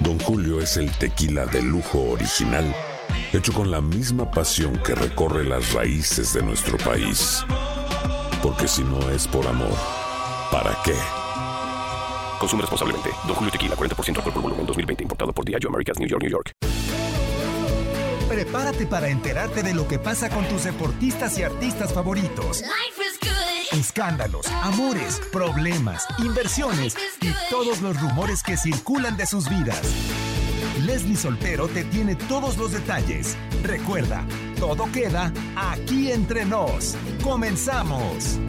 Don Julio es el tequila de lujo original, hecho con la misma pasión que recorre las raíces de nuestro país. Porque si no es por amor, ¿para qué? Consume responsablemente. Don Julio Tequila, 40% alcohol por volumen, 2020. Importado por Diageo Americas, New York, New York. Prepárate para enterarte de lo que pasa con tus deportistas y artistas favoritos. Escándalos, amores, problemas, inversiones y todos los rumores que circulan de sus vidas. Leslie Soltero te tiene todos los detalles. Recuerda, todo queda aquí entre nos. Comenzamos.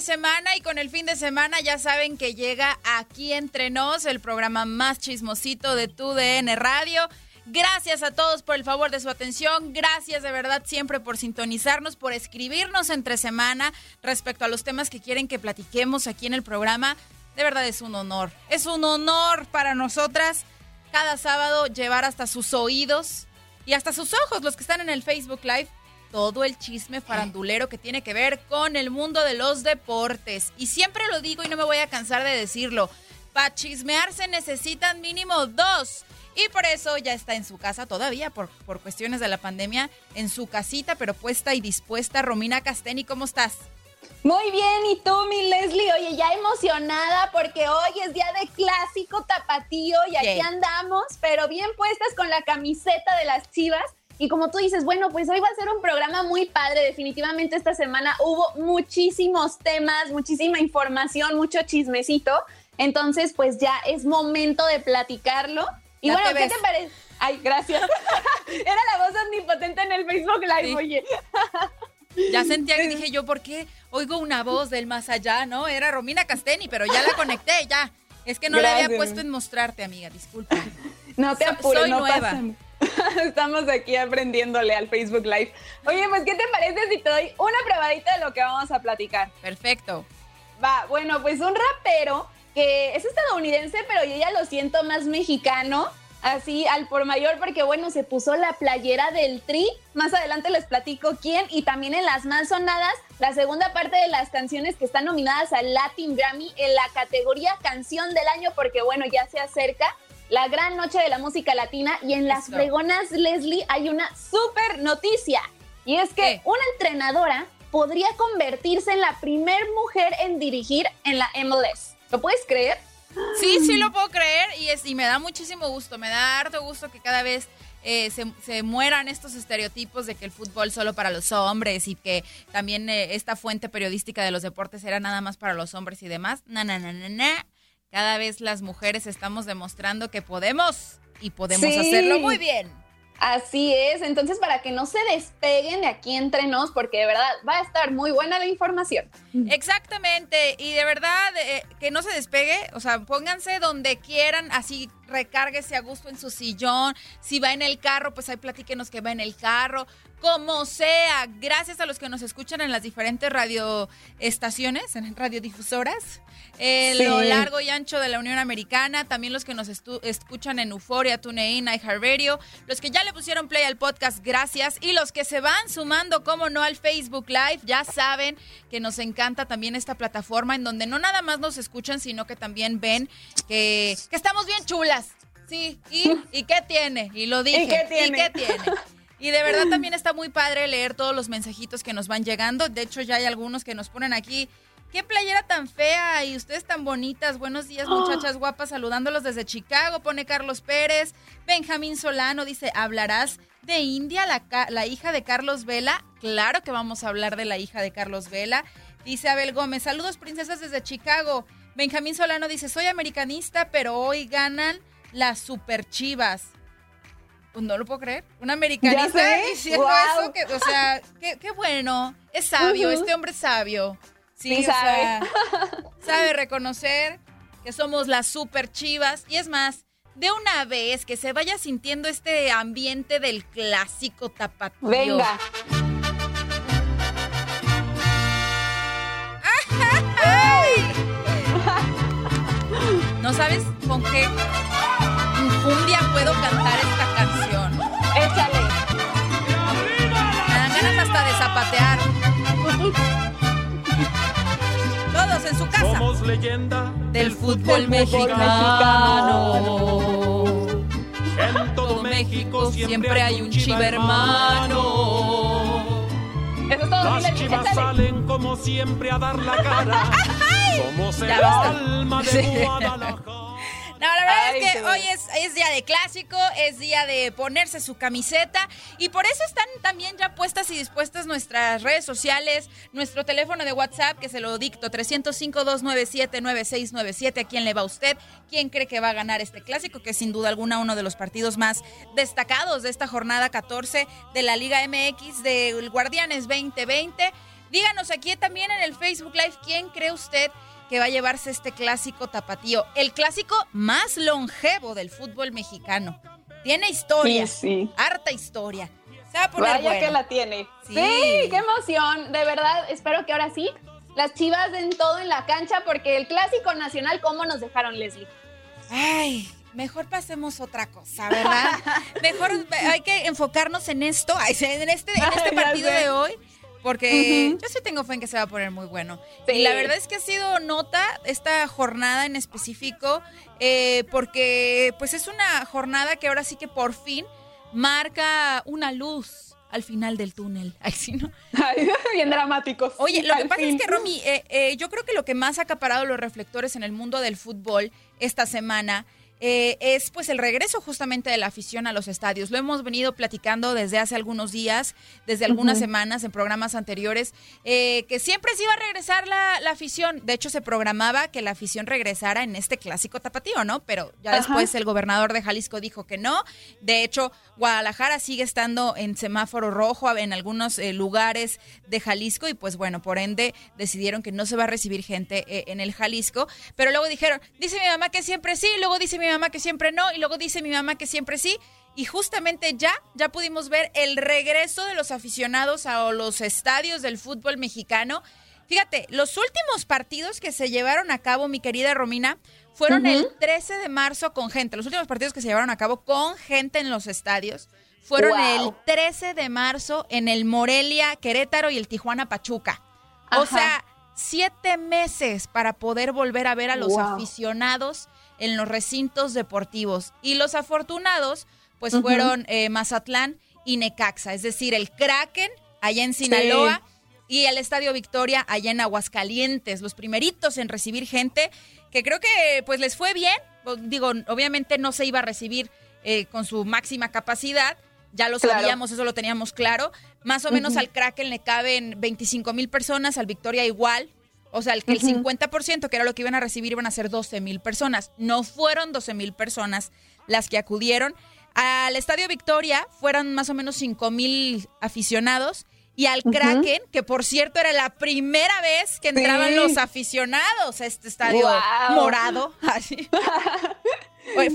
Semana y con el fin de semana ya saben que llega aquí entre nos el programa más chismosito de tu DN Radio. Gracias a todos por el favor de su atención. Gracias de verdad siempre por sintonizarnos, por escribirnos entre semana respecto a los temas que quieren que platiquemos aquí en el programa. De verdad es un honor. Es un honor para nosotras cada sábado llevar hasta sus oídos y hasta sus ojos, los que están en el Facebook Live, todo el chisme farandulero que tiene que ver con el mundo de los deportes. Y siempre lo digo y no me voy a cansar de decirlo. Para chismear se necesitan mínimo dos. Y por eso ya está en su casa todavía, por, por cuestiones de la pandemia, en su casita, pero puesta y dispuesta. Romina Casteni, ¿cómo estás? Muy bien, ¿y tú, mi Leslie? Oye, ya emocionada porque hoy es día de clásico tapatío y aquí andamos, pero bien puestas con la camiseta de las chivas. Y como tú dices, bueno, pues hoy va a ser un programa muy padre. Definitivamente esta semana hubo muchísimos temas, muchísima información, mucho chismecito. Entonces, pues ya es momento de platicarlo. Y bueno, ¿qué te parece? Ay, gracias. Era la voz omnipotente en el Facebook Live, oye. Ya sentía que dije yo, ¿por qué oigo una voz del más allá? No, era Romina Casteni, pero ya la conecté, ya. Es que no la había puesto en mostrarte, amiga, disculpa. No te apures, soy nueva. Estamos aquí aprendiéndole al Facebook Live. Oye, pues, ¿qué te parece si te doy una probadita de lo que vamos a platicar? Perfecto. Va, bueno, pues un rapero que es estadounidense, pero yo ya lo siento más mexicano así al por mayor porque bueno, se puso la playera del Tri. Más adelante les platico quién y también en las más sonadas, la segunda parte de las canciones que están nominadas al Latin Grammy en la categoría Canción del Año porque bueno, ya se acerca la gran noche de la música latina y en las fregonas Leslie hay una súper noticia y es que una entrenadora podría convertirse en la primer mujer en dirigir en la MLS. ¿Lo puedes creer? Sí, sí lo puedo creer y, es, y me da muchísimo gusto, me da harto gusto que cada vez eh, se, mueran estos estereotipos de que el fútbol solo para los hombres y que también eh, esta fuente periodística de los deportes era nada más para los hombres y demás. Na, na, na, na, na. Cada vez las mujeres estamos demostrando que podemos y podemos hacerlo muy bien. Así es, entonces para que no se despeguen de aquí entre nos, porque de verdad va a estar muy buena la información. Exactamente, y de verdad eh, que no se despegue, o sea, pónganse donde quieran, así recárguese a gusto en su sillón, si va en el carro, pues ahí platíquenos que va en el carro, como sea, gracias a los que nos escuchan en las diferentes radioestaciones, en radiodifusoras, en lo largo y ancho de la Unión Americana, también los que nos escuchan en Euforia, TuneIn, iHeartRadio, los que ya le pusieron play al podcast, gracias, y los que se van sumando, como no, al Facebook Live, ya saben que nos encanta también esta plataforma en donde no nada más nos escuchan, sino que también ven que, que estamos bien chulas. Sí, ¿y, ¿y qué tiene? Y lo dije. ¿Y qué tiene? ¿Y qué tiene? Y de verdad también está muy padre leer todos los mensajitos que nos van llegando. De hecho, ya hay algunos que nos ponen aquí. Qué playera tan fea y ustedes tan bonitas. Buenos días, muchachas guapas, saludándolos desde Chicago, pone Carlos Pérez. Benjamín Solano dice, ¿hablarás de India, la, la hija de Carlos Vela? Claro que vamos a hablar de la hija de Carlos Vela. Dice Abel Gómez, saludos princesas desde Chicago. Benjamín Solano dice, soy americanista, pero hoy ganan las super chivas. Pues no lo puedo creer. Un americanista diciendo eso, que, o sea, qué, bueno. Es sabio, este hombre es sabio. Sí, sabe. sabe reconocer que somos las super chivas. Y es más, de una vez que se vaya sintiendo este ambiente del clásico tapatío. Venga. ¿No sabes con qué un día puedo cantar esta canción. Échale. Me dan ganas hasta de zapatear. Todos en su casa. Somos leyenda del fútbol, mexicano. En todo México siempre hay un chivermano. Eso es todo. Las chivas salen como siempre a dar la cara. Somos el alma de Guadalajara. No, la verdad es que hoy es, es, día de clásico, es día de ponerse su camiseta y por eso están también ya puestas y dispuestas nuestras redes sociales, nuestro teléfono de WhatsApp que se lo dicto 305-297-9697. ¿A quién le va usted? ¿Quién cree que va a ganar este clásico? Que es sin duda alguna uno de los partidos más destacados de esta jornada 14 de la Liga MX del Guardianes 2020. Díganos aquí también en el Facebook Live quién cree usted que va a llevarse este clásico tapatío, el clásico más longevo del fútbol mexicano. Tiene historia, sí, harta historia. Se va a poner Vaya que la tiene. Sí. qué emoción. De verdad, espero que ahora sí las chivas den todo en la cancha porque el clásico nacional, ¿cómo nos dejaron, Leslie? Ay, mejor pasemos otra cosa, ¿verdad? mejor hay que enfocarnos en esto, en este, en este partido de hoy porque yo sí tengo fe en que se va a poner muy bueno. Y la verdad es que ha sido nota esta jornada en específico, eh, porque pues es una jornada que ahora sí que por fin marca una luz al final del túnel. Ay, sí, ¿no? bien dramáticos. Oye, lo que pasa es que, Romy, eh, eh, yo creo que lo que más ha acaparado los reflectores en el mundo del fútbol esta semana eh, es pues el regreso justamente de la afición a los estadios. Lo hemos venido platicando desde hace algunos días, desde algunas semanas en programas anteriores, eh, que siempre se iba a regresar la, afición. De hecho, se programaba que la afición regresara en este clásico tapatío, ¿no? Pero ya después el gobernador de Jalisco dijo que no. De hecho, Guadalajara sigue estando en semáforo rojo en algunos eh, lugares de Jalisco y pues bueno, por ende decidieron que no se va a recibir gente en el Jalisco. Pero luego dijeron, dice mi mamá que siempre sí, luego dice mi mi mamá que siempre no y luego dice mi mamá que siempre sí. Y justamente ya, ya pudimos ver el regreso de los aficionados a los estadios del fútbol mexicano. Fíjate, los últimos partidos que se llevaron a cabo, mi querida Romina, fueron el 13 de marzo con gente. Los últimos partidos que se llevaron a cabo con gente en los estadios fueron el 13 de marzo en el Morelia, Querétaro y el Tijuana Pachuca. O sea, siete meses para poder volver a ver a los aficionados en los recintos deportivos. Y los afortunados, pues fueron eh, Mazatlán y Necaxa, es decir, el Kraken allá en Sinaloa. Y el Estadio Victoria allá en Aguascalientes, los primeritos en recibir gente, que creo que pues les fue bien. Digo, obviamente no se iba a recibir eh, con su máxima capacidad. Ya lo sabíamos, eso lo teníamos claro. Más o menos al Kraken le caben 25 mil personas, al Victoria igual. O sea, el, el 50% que era lo que iban a recibir iban a ser 12 mil personas. No fueron 12 mil personas las que acudieron. Al Estadio Victoria fueron más o menos 5 mil aficionados. Y al Kraken, que por cierto era la primera vez que entraban los aficionados a este estadio morado, así.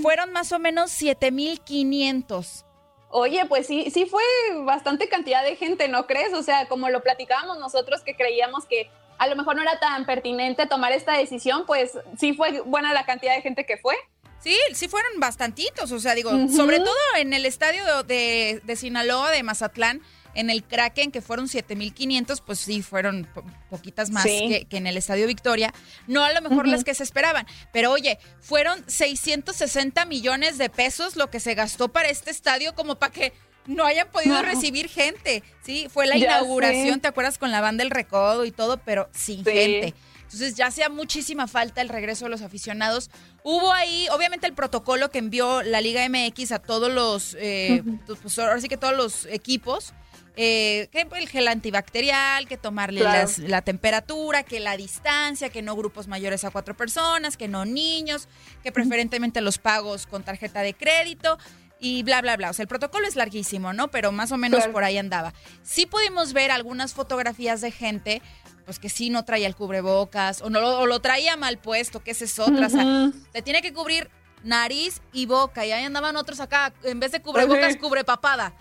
fueron más o menos 7500. Oye, pues sí, sí fue bastante cantidad de gente, ¿no crees? O sea, como lo platicábamos nosotros que creíamos que a lo mejor no era tan pertinente tomar esta decisión, pues sí fue buena la cantidad de gente que fue. Sí, sí fueron bastantitos, o sea, digo, sobre todo en el estadio de, de Sinaloa, de Mazatlán, en el Kraken, que fueron 7.500, pues sí, fueron poquitas más que, en el Estadio Victoria. No a lo mejor las que se esperaban, pero oye, fueron 660 millones de pesos lo que se gastó para este estadio como para que no hayan podido recibir gente. Sí, fue la inauguración, ¿te acuerdas? Con la banda del recodo y todo, pero sin gente. Entonces ya hacía muchísima falta el regreso de los aficionados. Hubo ahí, obviamente, el protocolo que envió la Liga MX a todos los, eh, pues ahora sí que todos los equipos eh, que el gel antibacterial, que tomarle la temperatura, que la distancia, que no grupos mayores a cuatro personas, que no niños, que preferentemente los pagos con tarjeta de crédito y bla, bla, bla. O sea, el protocolo es larguísimo, ¿no? Pero más o menos por ahí andaba. Sí pudimos ver algunas fotografías de gente, pues que sí no traía el cubrebocas o, no, lo, lo traía mal puesto, que esa es otra. O sea, te tiene que cubrir nariz y boca. Y ahí andaban otros acá, en vez de cubrebocas, cubre papada.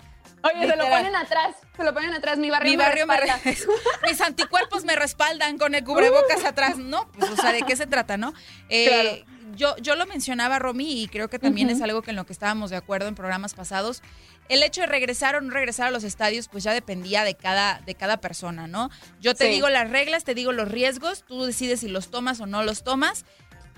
Oye, se lo ponen atrás, se lo ponen atrás, mi barrio, mi barrio me, Mis anticuerpos me respaldan con el cubrebocas atrás, ¿no? Pues, o sea, ¿de qué se trata, no? Eh, yo, yo lo mencionaba, Romy, y creo que también es algo que en lo que estábamos de acuerdo en programas pasados. El hecho de regresar o no regresar a los estadios, pues ya dependía de cada, de cada persona, ¿no? Yo te digo las reglas, te digo los riesgos, tú decides si los tomas o no los tomas.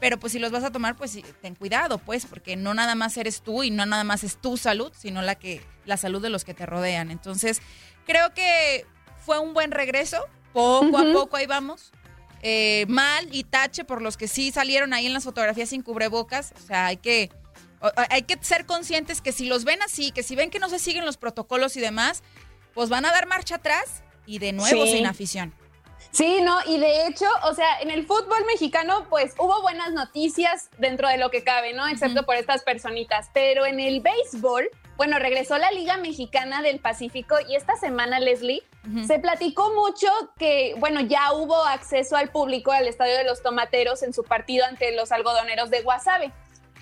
Pero pues si los vas a tomar, pues ten cuidado, pues, porque no nada más eres tú y no nada más es tu salud, sino la que la salud de los que te rodean. Entonces, creo que fue un buen regreso. Poco a poco ahí vamos. Eh, mal y tache por los que sí salieron ahí en las fotografías sin cubrebocas. O sea, hay que, hay que ser conscientes que si los ven así, que si ven que no se siguen los protocolos y demás, pues van a dar marcha atrás y de nuevo sin afición. Sí, no, y de hecho, o sea, en el fútbol mexicano, pues hubo buenas noticias dentro de lo que cabe, ¿no? Excepto por estas personitas. Pero en el béisbol, bueno, regresó la Liga Mexicana del Pacífico y esta semana, Leslie, se platicó mucho que, bueno, ya hubo acceso al público al Estadio de los Tomateros en su partido ante los algodoneros de Guasave.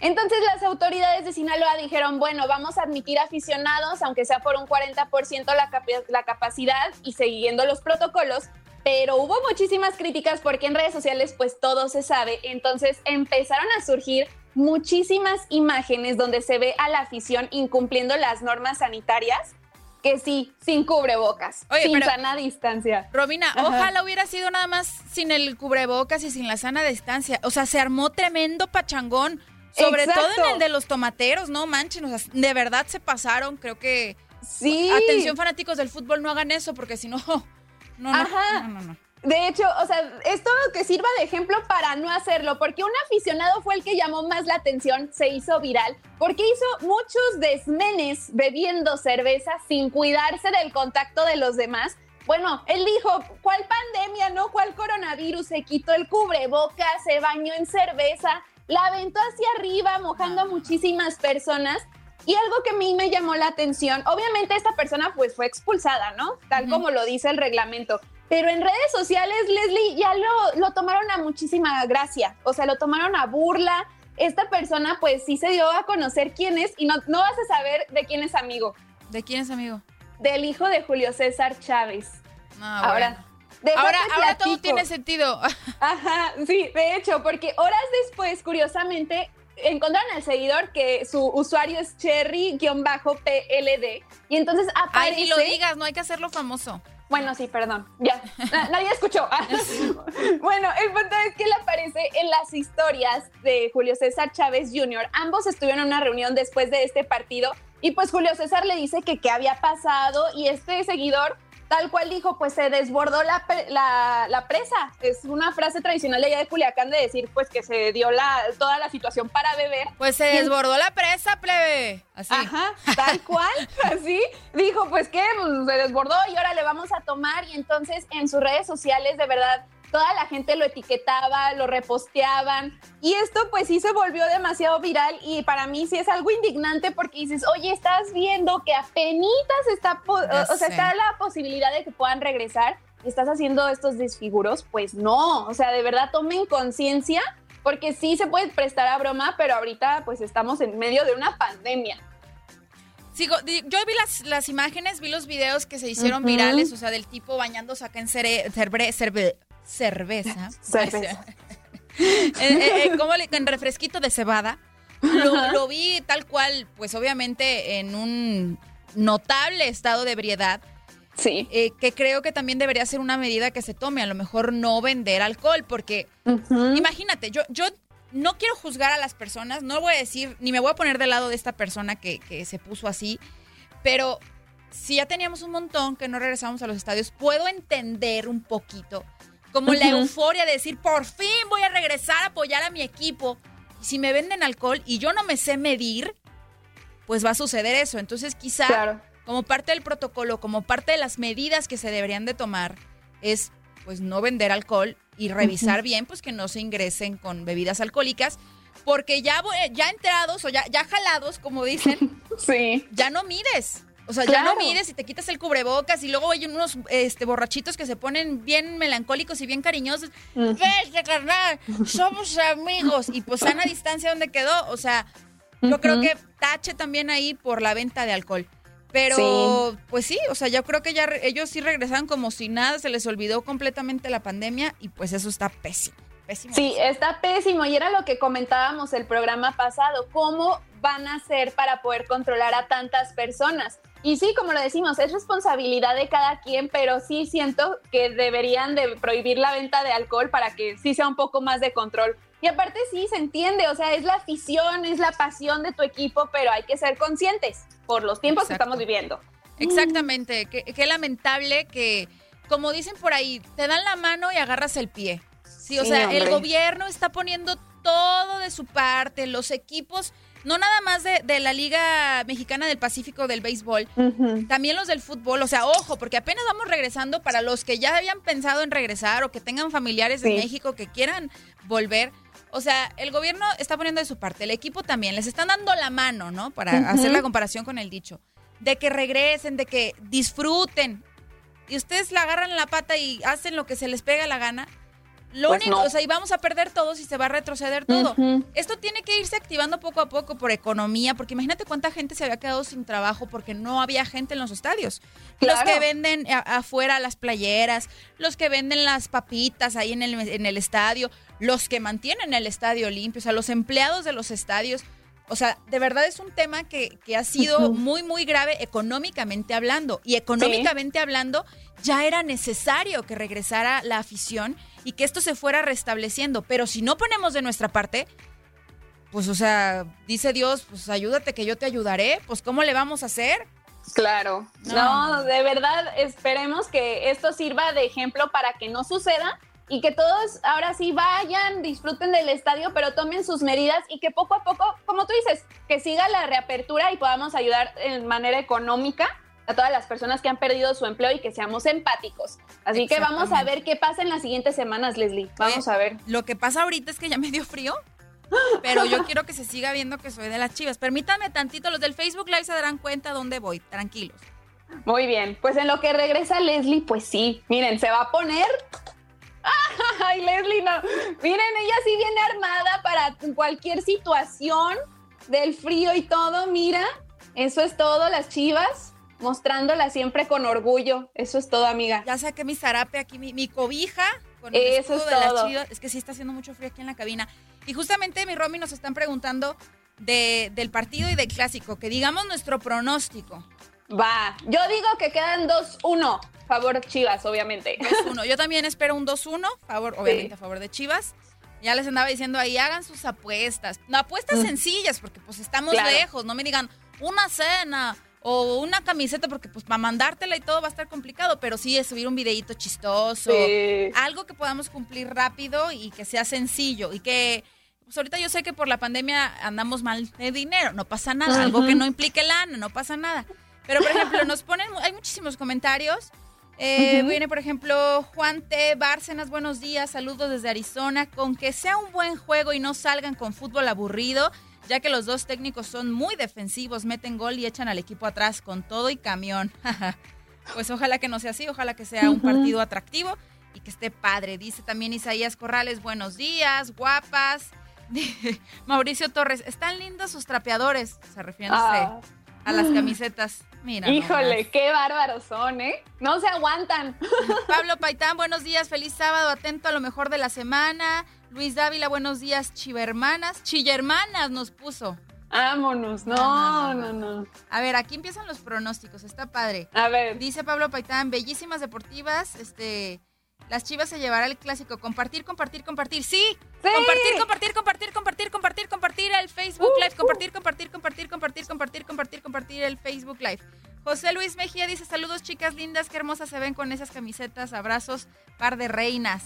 Entonces las autoridades de Sinaloa dijeron, bueno, vamos a admitir aficionados, aunque sea por un 40% la, la capacidad y siguiendo los protocolos, pero hubo muchísimas críticas porque en redes sociales pues todo se sabe, entonces empezaron a surgir muchísimas imágenes donde se ve a la afición incumpliendo las normas sanitarias. Que sí, sin cubrebocas, sin sana distancia. Romina, ojalá hubiera sido nada más sin el cubrebocas y sin la sana distancia. O sea, se armó tremendo pachangón. Sobre todo en el de los tomateros, no manchen, o sea, de verdad se pasaron, creo que... Sí. Atención fanáticos del fútbol, no hagan eso porque si no, no, Ajá. no, no, De hecho, o sea, esto que sirva de ejemplo para no hacerlo, porque un aficionado fue el que llamó más la atención, se hizo viral, porque hizo muchos desmenes bebiendo cerveza sin cuidarse del contacto de los demás. Bueno, él dijo, ¿cuál pandemia, no? ¿Cuál coronavirus? Se quitó el cubreboca, se bañó en cerveza, la aventó hacia arriba, mojando a muchísimas personas. Y algo que a mí me llamó la atención, obviamente esta persona pues fue expulsada, ¿no? Tal como lo dice el reglamento. Pero en redes sociales, Leslie, ya lo, lo tomaron a muchísima gracia, o sea, lo tomaron a burla. Esta persona pues sí se dio a conocer quién es y no, no vas a saber de quién es amigo. ¿De quién es amigo? Del hijo de Julio César Chávez. Ah, ahora, ahora, ahora todo tiene sentido. Ajá, sí, de hecho, porque horas después, curiosamente, encontraron al seguidor que su usuario es cherry-pld y entonces aparece... Ay, ni lo digas, no hay que hacerlo famoso. Bueno, sí, perdón, ya, nadie escuchó. bueno, el punto es que él aparece en las historias de Julio César Chávez Jr. Ambos estuvieron en una reunión después de este partido y pues Julio César le dice que qué había pasado y este seguidor tal cual dijo, pues se desbordó la, la, presa. Es una frase tradicional de allá de Culiacán de decir, pues que se dio la, toda la situación para beber. Pues se desbordó la presa, plebe. Así. Ajá, tal cual, así. Dijo, pues que pues, se desbordó y ahora le vamos a tomar. Y entonces en sus redes sociales, de verdad, toda la gente lo etiquetaba, lo reposteaban y esto pues sí se volvió demasiado viral y para mí sí es algo indignante porque dices, oye, estás viendo que apenas está, o sea, está la posibilidad de que puedan regresar y estás haciendo estos desfiguros, pues no, o sea, de verdad tomen conciencia porque sí se puede prestar a broma, pero ahorita pues estamos en medio de una pandemia. Sigo, yo vi las, las imágenes, vi los videos que se hicieron virales, o sea, del tipo bañándose acá en cere, cerveza. Cerveza. Eh, eh, eh, como en refresquito de cebada. Lo, vi tal cual, pues obviamente en un notable estado de ebriedad. Sí. que creo que también debería ser una medida que se tome, a lo mejor no vender alcohol, porque imagínate, yo, yo no quiero juzgar a las personas, no voy a decir, ni me voy a poner del lado de esta persona que, que se puso así, pero si ya teníamos un montón que no regresamos a los estadios, puedo entender un poquito como la euforia de decir, por fin voy a regresar a apoyar a mi equipo. Y si me venden alcohol y yo no me sé medir, pues va a suceder eso. Entonces quizá como parte del protocolo, como parte de las medidas que se deberían de tomar, es pues no vender alcohol y revisar bien pues que no se ingresen con bebidas alcohólicas. Porque ya, ya enterados o ya, ya jalados, como dicen, sí. ya no mides. O sea, ya no mires y te quitas el cubrebocas y luego hay unos este, borrachitos que se ponen bien melancólicos y bien cariñosos. Vete, carnal, somos amigos. Y pues sana distancia donde quedó. O sea, yo creo que tache también ahí por la venta de alcohol. Pero, pues sí, o sea, yo creo que ya ellos sí regresaron como si nada, se les olvidó completamente la pandemia y pues eso está pésimo. Pésimo. Sí, está pésimo y era lo que comentábamos el programa pasado, cómo van a hacer para poder controlar a tantas personas. Y sí, como lo decimos, es responsabilidad de cada quien, pero sí siento que deberían de prohibir la venta de alcohol para que sí sea un poco más de control. Y aparte sí se entiende, o sea, es la afición, es la pasión de tu equipo, pero hay que ser conscientes por los tiempos que estamos viviendo. Exactamente, qué, lamentable que, como dicen por ahí, te dan la mano y agarras el pie. Sí, o sea, el gobierno está poniendo todo de su parte, los equipos no nada más de, la Liga Mexicana del Pacífico del béisbol, también los del fútbol. O sea, ojo, porque apenas vamos regresando para los que ya habían pensado en regresar o que tengan familiares en México que quieran volver. O sea, el gobierno está poniendo de su parte, el equipo también, les están dando la mano, ¿no? Para hacer la comparación con el dicho. De que regresen, de que disfruten. Y ustedes la agarran la pata y hacen lo que se les pega la gana lo pues único, o sea, y vamos a perder todos y se va a retroceder todo. Esto tiene que irse activando poco a poco por economía, porque imagínate cuánta gente se había quedado sin trabajo porque no había gente en los estadios. Los que venden afuera las playeras, los que venden las papitas ahí en el, en el estadio, los que mantienen el estadio limpio, o sea, los empleados de los estadios. O sea, de verdad es un tema que, que ha sido muy, muy grave económicamente hablando. Y económicamente hablando, ya era necesario que regresara la afición y que esto se fuera restableciendo. Pero si no ponemos de nuestra parte, pues, o sea, dice Dios, pues ayúdate que yo te ayudaré. Pues, ¿cómo le vamos a hacer? Claro. No, de verdad, esperemos que esto sirva de ejemplo para que no suceda y que todos ahora sí vayan, disfruten del estadio, pero tomen sus medidas y que poco a poco, como tú dices, que siga la reapertura y podamos ayudar en manera económica a todas las personas que han perdido su empleo y que seamos empáticos. Así que vamos a ver qué pasa en las siguientes semanas, Leslie. Vamos a ver. Lo que pasa ahorita es que ya me dio frío. Pero yo quiero que se siga viendo que soy de las chivas. Permítanme tantito, los del Facebook Live se darán cuenta dónde voy. Tranquilos. Muy bien. Pues en lo que regresa Leslie, pues sí. Miren, se va a poner Ay, Leslie, no. Miren, ella sí viene armada para cualquier situación del frío y todo. Mira, eso es todo, las chivas mostrándola siempre con orgullo. Eso es todo, amiga. Ya saqué mi zarape aquí, mi, cobija. Con el Eso es todo. Es que sí está haciendo mucho frío aquí en la cabina. Y justamente mi Romy nos están preguntando de, del partido y del clásico, que digamos nuestro pronóstico. Va, yo digo que quedan 2-1, favor Chivas, obviamente. 2-1. Yo también espero un 2-1, favor, obviamente a favor de Chivas. Ya les andaba diciendo ahí, hagan sus apuestas. No, apuestas mm. sencillas, porque pues estamos lejos, no me digan una cena, o una camiseta, porque pues para mandártela y todo va a estar complicado, pero sí es subir un videíto chistoso, algo que podamos cumplir rápido y que sea sencillo y que pues ahorita yo sé que por la pandemia andamos mal de dinero, no pasa nada, algo que no implique lana, no pasa nada. Pero por ejemplo, nos ponen, hay muchísimos comentarios. Eh, viene, por ejemplo, Juan T. Bárcenas, buenos días, saludos desde Arizona. Con que sea un buen juego y no salgan con fútbol aburrido, ya que los dos técnicos son muy defensivos, meten gol y echan al equipo atrás con todo y camión. pues ojalá que no sea así, ojalá que sea un partido atractivo y que esté padre. Dice también Isaías Corrales, buenos días, guapas. Mauricio Torres, están lindos sus trapeadores, se refiere ah. a las camisetas. Mira. Híjole, qué bárbaros son, ¿eh? No se aguantan. Pablo Paitán, buenos días, feliz sábado, atento a lo mejor de la semana. Luis Dávila, buenos días, chivermanas. Chillermanas nos puso. Vámonos, no, no, no, A ver, aquí empiezan los pronósticos, está padre. A ver. Dice Pablo Paitán, bellísimas deportivas, este, las Chivas se llevará el clásico. Compartir, compartir, compartir. Sí. sí. Compartir, compartir, compartir, compartir, compartir, compartir el Facebook uh, Live. Compartir, compartir, compartir, compartir, compartir, compartir, compartir el Facebook Live. José Luis Mejía dice, saludos chicas lindas, qué hermosas se ven con esas camisetas, abrazos, par de reinas.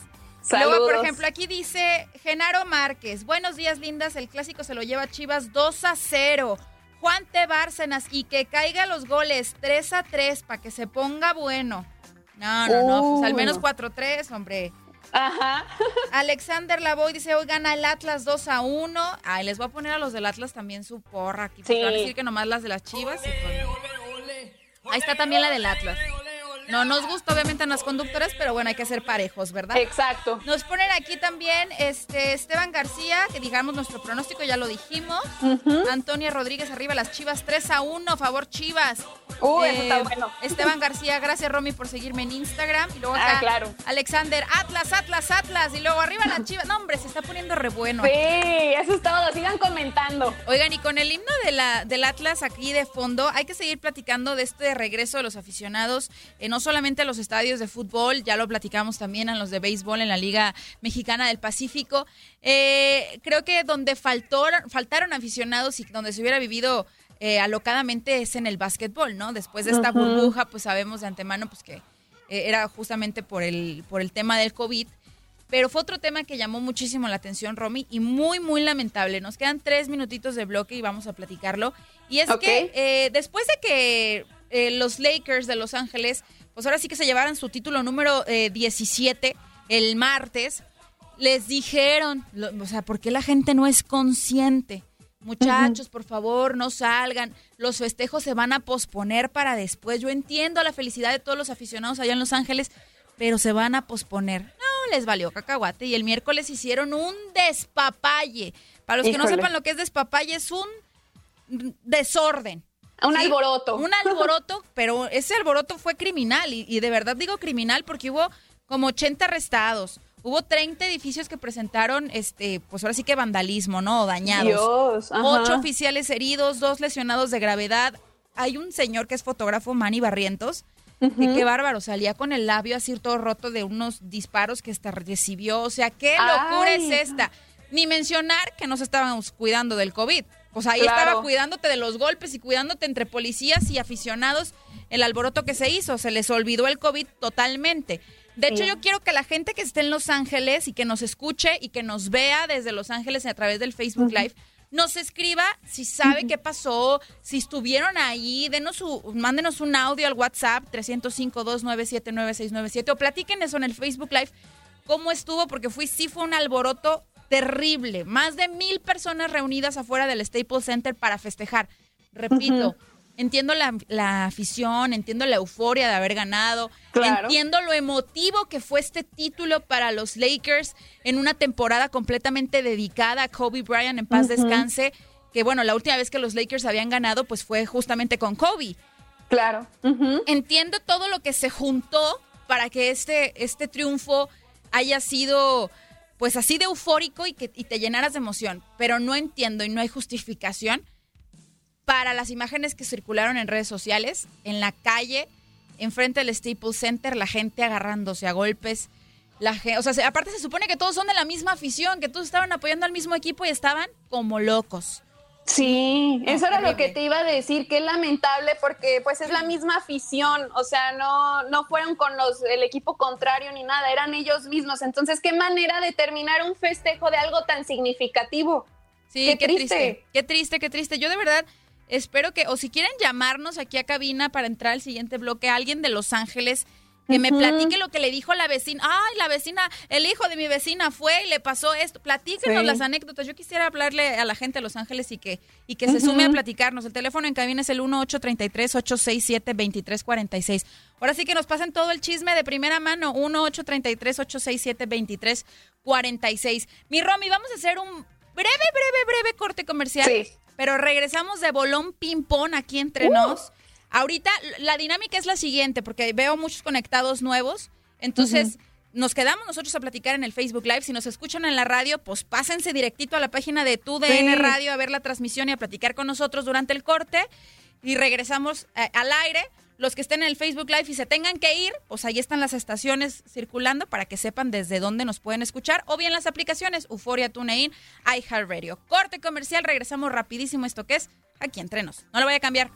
Luego, por ejemplo, aquí dice Genaro Márquez. Buenos días, lindas. El clásico se lo lleva Chivas 2 a 0. Juan T. Bárcenas y que caiga los goles 3 a 3 para que se ponga bueno. No, no, no. Pues al menos 4 a 3, hombre. Ajá. Alexander Lavoy dice, hoy gana el Atlas 2 a 1. Ay, les voy a poner a los del Atlas también su porra aquí. Sí. Van a decir que nomás las de las chivas. Ahí está también la del Atlas. No nos gusta obviamente en las conductoras, pero bueno, hay que ser parejos, ¿verdad? Exacto. Nos ponen aquí también este Esteban García, que digamos nuestro pronóstico ya lo dijimos. Antonia Rodríguez arriba las Chivas 3 a 1, favor Chivas. Uh, eso está eh, bueno. Esteban García, gracias Romy por seguirme en Instagram. Y luego acá, ah, claro. Alexander, Atlas, Atlas, Atlas. Y luego arriba las Chivas. No, hombre, se está poniendo re bueno. Sí, eso es todo. Sigan comentando. Oigan, y con el himno de la, del Atlas aquí de fondo, hay que seguir platicando de este regreso de los aficionados en no solamente a los estadios de fútbol, ya lo platicamos también a los de béisbol en la Liga Mexicana del Pacífico. Eh, creo que donde faltó, faltaron aficionados y donde se hubiera vivido eh, alocadamente es en el básquetbol, ¿no? Después de esta burbuja, pues sabemos de antemano pues que eh, era justamente por el, por el tema del COVID. Pero fue otro tema que llamó muchísimo la atención, Romy, y muy, muy lamentable. Nos quedan tres minutitos de bloque y vamos a platicarlo. Y es que después de que los Lakers de Los Ángeles pues ahora sí que se llevaran su título número 17 eh, el martes, les dijeron, o sea, ¿por qué la gente no es consciente? Muchachos, por favor, no salgan. Los festejos se van a posponer para después. Yo entiendo la felicidad de todos los aficionados allá en Los Ángeles, pero se van a posponer. No, les valió cacahuate. Y el miércoles hicieron un despapalle. Para los que no sepan lo que es despapalle, es un desorden. Un alboroto. Un alboroto, pero ese alboroto fue criminal y, de verdad digo criminal porque hubo como 80 arrestados. Hubo 30 edificios que presentaron, este, pues ahora sí que vandalismo, ¿no? Dañados. Dios, Ocho oficiales heridos, dos lesionados de gravedad. Hay un señor que es fotógrafo, Manny Barrientos, que qué bárbaro, salía con el labio así todo roto de unos disparos que hasta recibió. O sea, ¿qué locura es esta? Ni mencionar que nos estábamos cuidando del COVID. Pues ahí estaba cuidándote de los golpes y cuidándote entre policías y aficionados el alboroto que se hizo. Se les olvidó el COVID totalmente. De hecho, yo quiero que la gente que esté en Los Ángeles y que nos escuche y que nos vea desde Los Ángeles a través del Facebook Live, nos escriba si sabe qué pasó, si estuvieron ahí, denos su, mándenos un audio al WhatsApp 305-297-9697 o platiquen eso en el Facebook Live cómo estuvo, porque fui, sí fue un alboroto terrible. Más de mil personas reunidas afuera del Staples Center para festejar. Repito, entiendo la, afición, entiendo la euforia de haber ganado, entiendo lo emotivo que fue este título para los Lakers en una temporada completamente dedicada a Kobe Bryant en paz descanse. Que bueno, la última vez que los Lakers habían ganado, pues fue justamente con Kobe. Claro. Entiendo todo lo que se juntó para que este, este triunfo haya sido pues así de eufórico y que te llenaras de emoción, pero no entiendo y no hay justificación para las imágenes que circularon en redes sociales, en la calle, enfrente del Staples Center, la gente agarrándose a golpes. La gente, o sea, aparte se supone que todos son de la misma afición, que todos estaban apoyando al mismo equipo y estaban como locos. Sí, eso era lo que te iba a decir, que es lamentable porque pues es la misma afición, o sea, no, no fueron con los, el equipo contrario ni nada, eran ellos mismos. Entonces, qué manera de terminar un festejo de algo tan significativo. Sí, qué, triste. Qué triste, qué triste. Yo de verdad espero que, o si quieren llamarnos aquí a cabina para entrar al siguiente bloque, alguien de Los Ángeles que me platique lo que le dijo la vecina. Ay, la vecina, el hijo de mi vecina fue y le pasó esto. Platíquenos las anécdotas. Yo quisiera hablarle a la gente de Los Ángeles y que, y que se sume a platicarnos. El teléfono en cabina es el 1833-867-2346. Ahora sí que nos pasen todo el chisme de primera mano. 1833-867-2346. Mi Romy, vamos a hacer un breve, breve, breve corte comercial. Sí. Pero regresamos de bolón ping-pong aquí entre uh. nos. Ahorita la dinámica es la siguiente, porque veo muchos conectados nuevos. Entonces, nos quedamos nosotros a platicar en el Facebook Live. Si nos escuchan en la radio, pues pásense directito a la página de TUDN Radio a ver la transmisión y a platicar con nosotros durante el corte. Y regresamos eh, al aire. Los que estén en el Facebook Live y se tengan que ir, pues ahí están las estaciones circulando para que sepan desde dónde nos pueden escuchar. O bien las aplicaciones Euforia, TuneIn, iHeartRadio. Corte comercial, regresamos rapidísimo esto que es aquí entrenos. No lo voy a cambiar.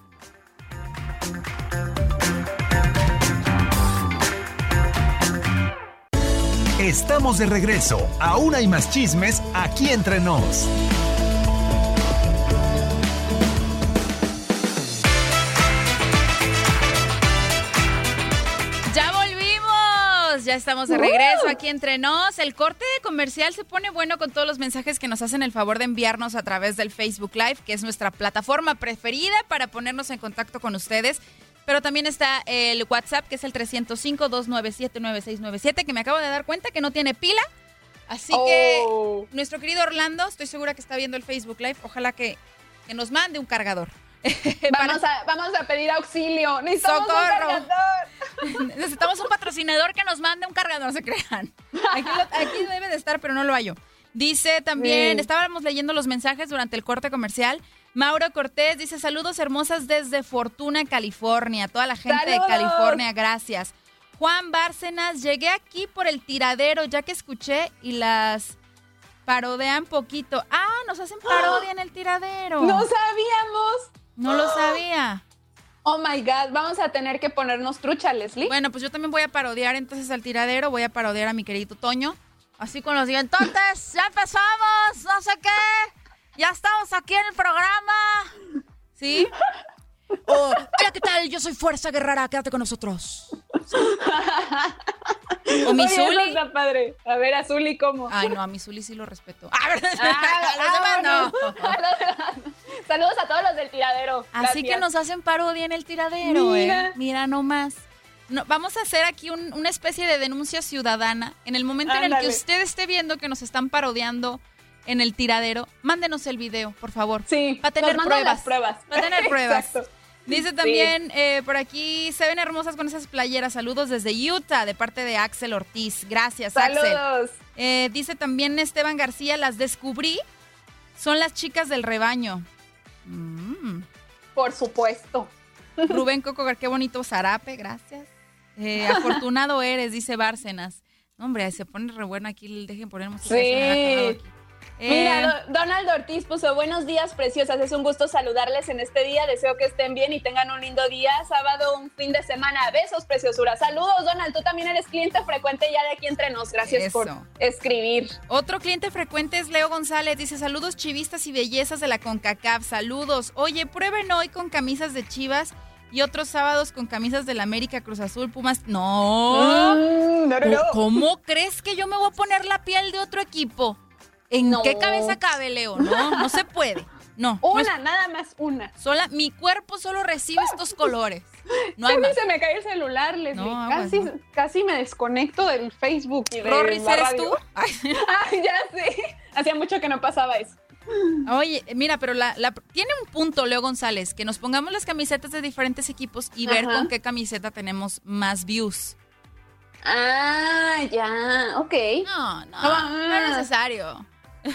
Estamos de regreso. Aún hay más chismes aquí entre nos. Ya estamos de regreso aquí entre nos. El corte comercial se pone bueno con todos los mensajes que nos hacen el favor de enviarnos a través del Facebook Live, que es nuestra plataforma preferida para ponernos en contacto con ustedes. Pero también está el WhatsApp, que es el 305-297-9697, que me acabo de dar cuenta que no tiene pila. Así que oh. nuestro querido Orlando, estoy segura que está viendo el Facebook Live. Ojalá que, nos mande un cargador. vamos, a, vamos a pedir auxilio. Necesitamos un cargador. Necesitamos un patrocinador que nos mande un cargador, no se crean. Aquí, debe de estar, pero no lo hallo. Dice también, estábamos leyendo los mensajes durante el corte comercial Mauro Cortés dice saludos hermosas desde Fortuna, California. Toda la gente de California, gracias. Juan Bárcenas, llegué aquí por el tiradero ya que escuché y las parodean poquito. Ah, nos hacen parodia en el tiradero. No sabíamos. No lo sabía. Oh my God, vamos a tener que ponernos trucha, Leslie. Bueno, pues yo también voy a parodiar entonces al tiradero, voy a parodiar a mi querido Toño. Así con los entonces, ya empezamos, no sé qué ya estamos aquí en el programa. ¿Sí? Oh, hola, ¿qué tal? Yo soy Fuerza Guerrera, quédate con nosotros. O mi Zuli. Está padre. A ver, a Zuli, ¿cómo? Ay, no, a mi Zuli sí lo respeto. Ah, ah, no. Saludos a todos los del tiradero. Así que nos hacen parodia en el tiradero, Mira. ¿eh? Mira nomás. No, vamos a hacer aquí una especie de denuncia ciudadana. En el momento en el que usted esté viendo que nos están parodiando en el tiradero, mándenos el video, por favor. Sí, para tener pruebas. pruebas. Para tener pruebas. Dice también eh, por aquí, se ven hermosas con esas playeras. Saludos desde Utah, de parte de Axel Ortiz. Gracias, Saludos. Eh, dice también Esteban García, las descubrí. Son las chicas del rebaño. Mm. Por supuesto. Rubén Coco, qué bonito zarape, gracias. Eh, afortunado eres, dice Bárcenas. hombre, se pone re bueno aquí, dejen poner música. Sí. Mira, eh, Donald Ortiz puso buenos días, preciosas. Es un gusto saludarles en este día. Deseo que estén bien y tengan un lindo día. Sábado, un fin de semana. Besos, preciosura. Saludos, Donald. Tú también eres cliente frecuente ya de aquí entre nos. Gracias por escribir. Otro cliente frecuente es Leo González. Dice saludos chivistas y bellezas de la CONCACAF. Saludos. Oye, prueben hoy con camisas de chivas y otros sábados con camisas del América, Cruz Azul, Pumas. No. Mm, no, no. ¿Cómo crees que yo me voy a poner la piel de otro equipo? ¿En qué cabeza cabe, Leo? No, no se puede. No. Una, nada más una. Sola, mi cuerpo solo recibe estos colores. No hay se me cae el celular, Leslie. casi, casi me desconecto del Facebook y de ¿eres tú? Ay. ya sé. Hacía mucho que no pasaba eso. Oye, mira, pero la, tiene un punto, Leo González, que nos pongamos las camisetas de diferentes equipos y ver con qué camiseta tenemos más views. Ah, ya, ok. No, no, no es necesario.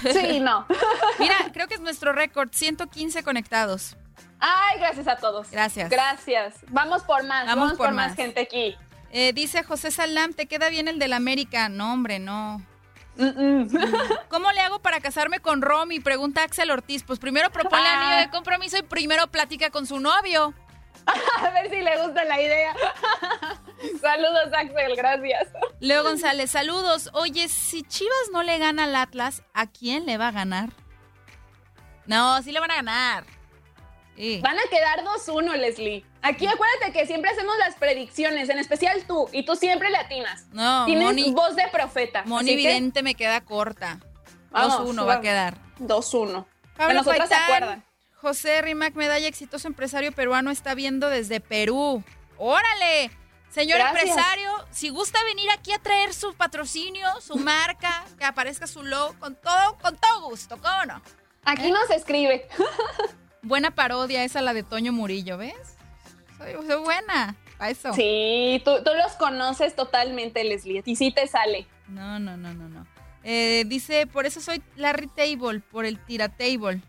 Sí, no. Mira, creo que es nuestro récord, 115 conectados. Ay, gracias a todos. Gracias. Gracias. Vamos por más. Vamos, por, más. gente aquí. Eh, dice José Salam, ¿te queda bien el del América? No, hombre, no. ¿Cómo le hago para casarme con Romy? Pregunta Axel Ortiz. Pues primero propone ah. anillo de compromiso y primero platica con su novio. A ver si le gusta la idea. saludos, Axel, gracias. Leo González, saludos. Oye, si Chivas no le gana al Atlas, ¿a quién le va a ganar? No, sí le van a ganar. Van a quedar 2-1, Leslie. Aquí acuérdate que siempre hacemos las predicciones, en especial tú, y tú siempre le atinas. No, Tienes voz de profeta. Moni Evidente me queda corta. 2-1 va a quedar. 2-1. Pablo se acuerdan. José Rimac, medalla exitoso empresario peruano, está viendo desde Perú. ¡Órale! Señor empresario, si gusta venir aquí a traer su patrocinio, su marca, que aparezca su logo, con todo, con todo gusto, ¿cómo no? Aquí ¿Eh? nos escribe. Buena parodia esa la de Toño Murillo, ¿ves? Soy, buena a eso. Sí, tú, los conoces totalmente, Leslie. Y sí te sale. No, no, no, no, no. Eh, dice, por eso soy Larry Table, por el Tira Table.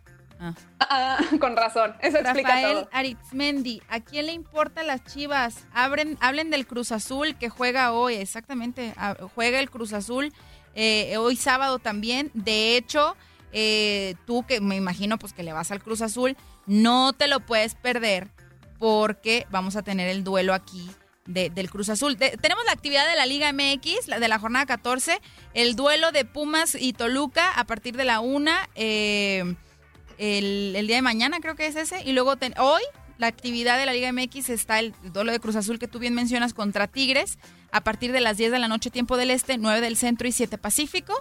Ah. ah con razón, eso explica Rafael Arizmendi, ¿a quién le importa las chivas? Abren, hablen del Cruz Azul que juega hoy, exactamente, ah, juega el Cruz Azul eh, hoy sábado también. De hecho, eh, tú que me imagino pues que le vas al Cruz Azul, no te lo puedes perder porque vamos a tener el duelo aquí del Cruz Azul. tenemos la actividad de la Liga MX, la de la jornada 14, el duelo de Pumas y Toluca a partir de la una, eh, el, día de mañana creo que es ese, y luego hoy la actividad de la Liga MX está el duelo de Cruz Azul que tú bien mencionas contra Tigres a partir de las 10 de la noche tiempo del Este, 9 del Centro y 7 Pacífico.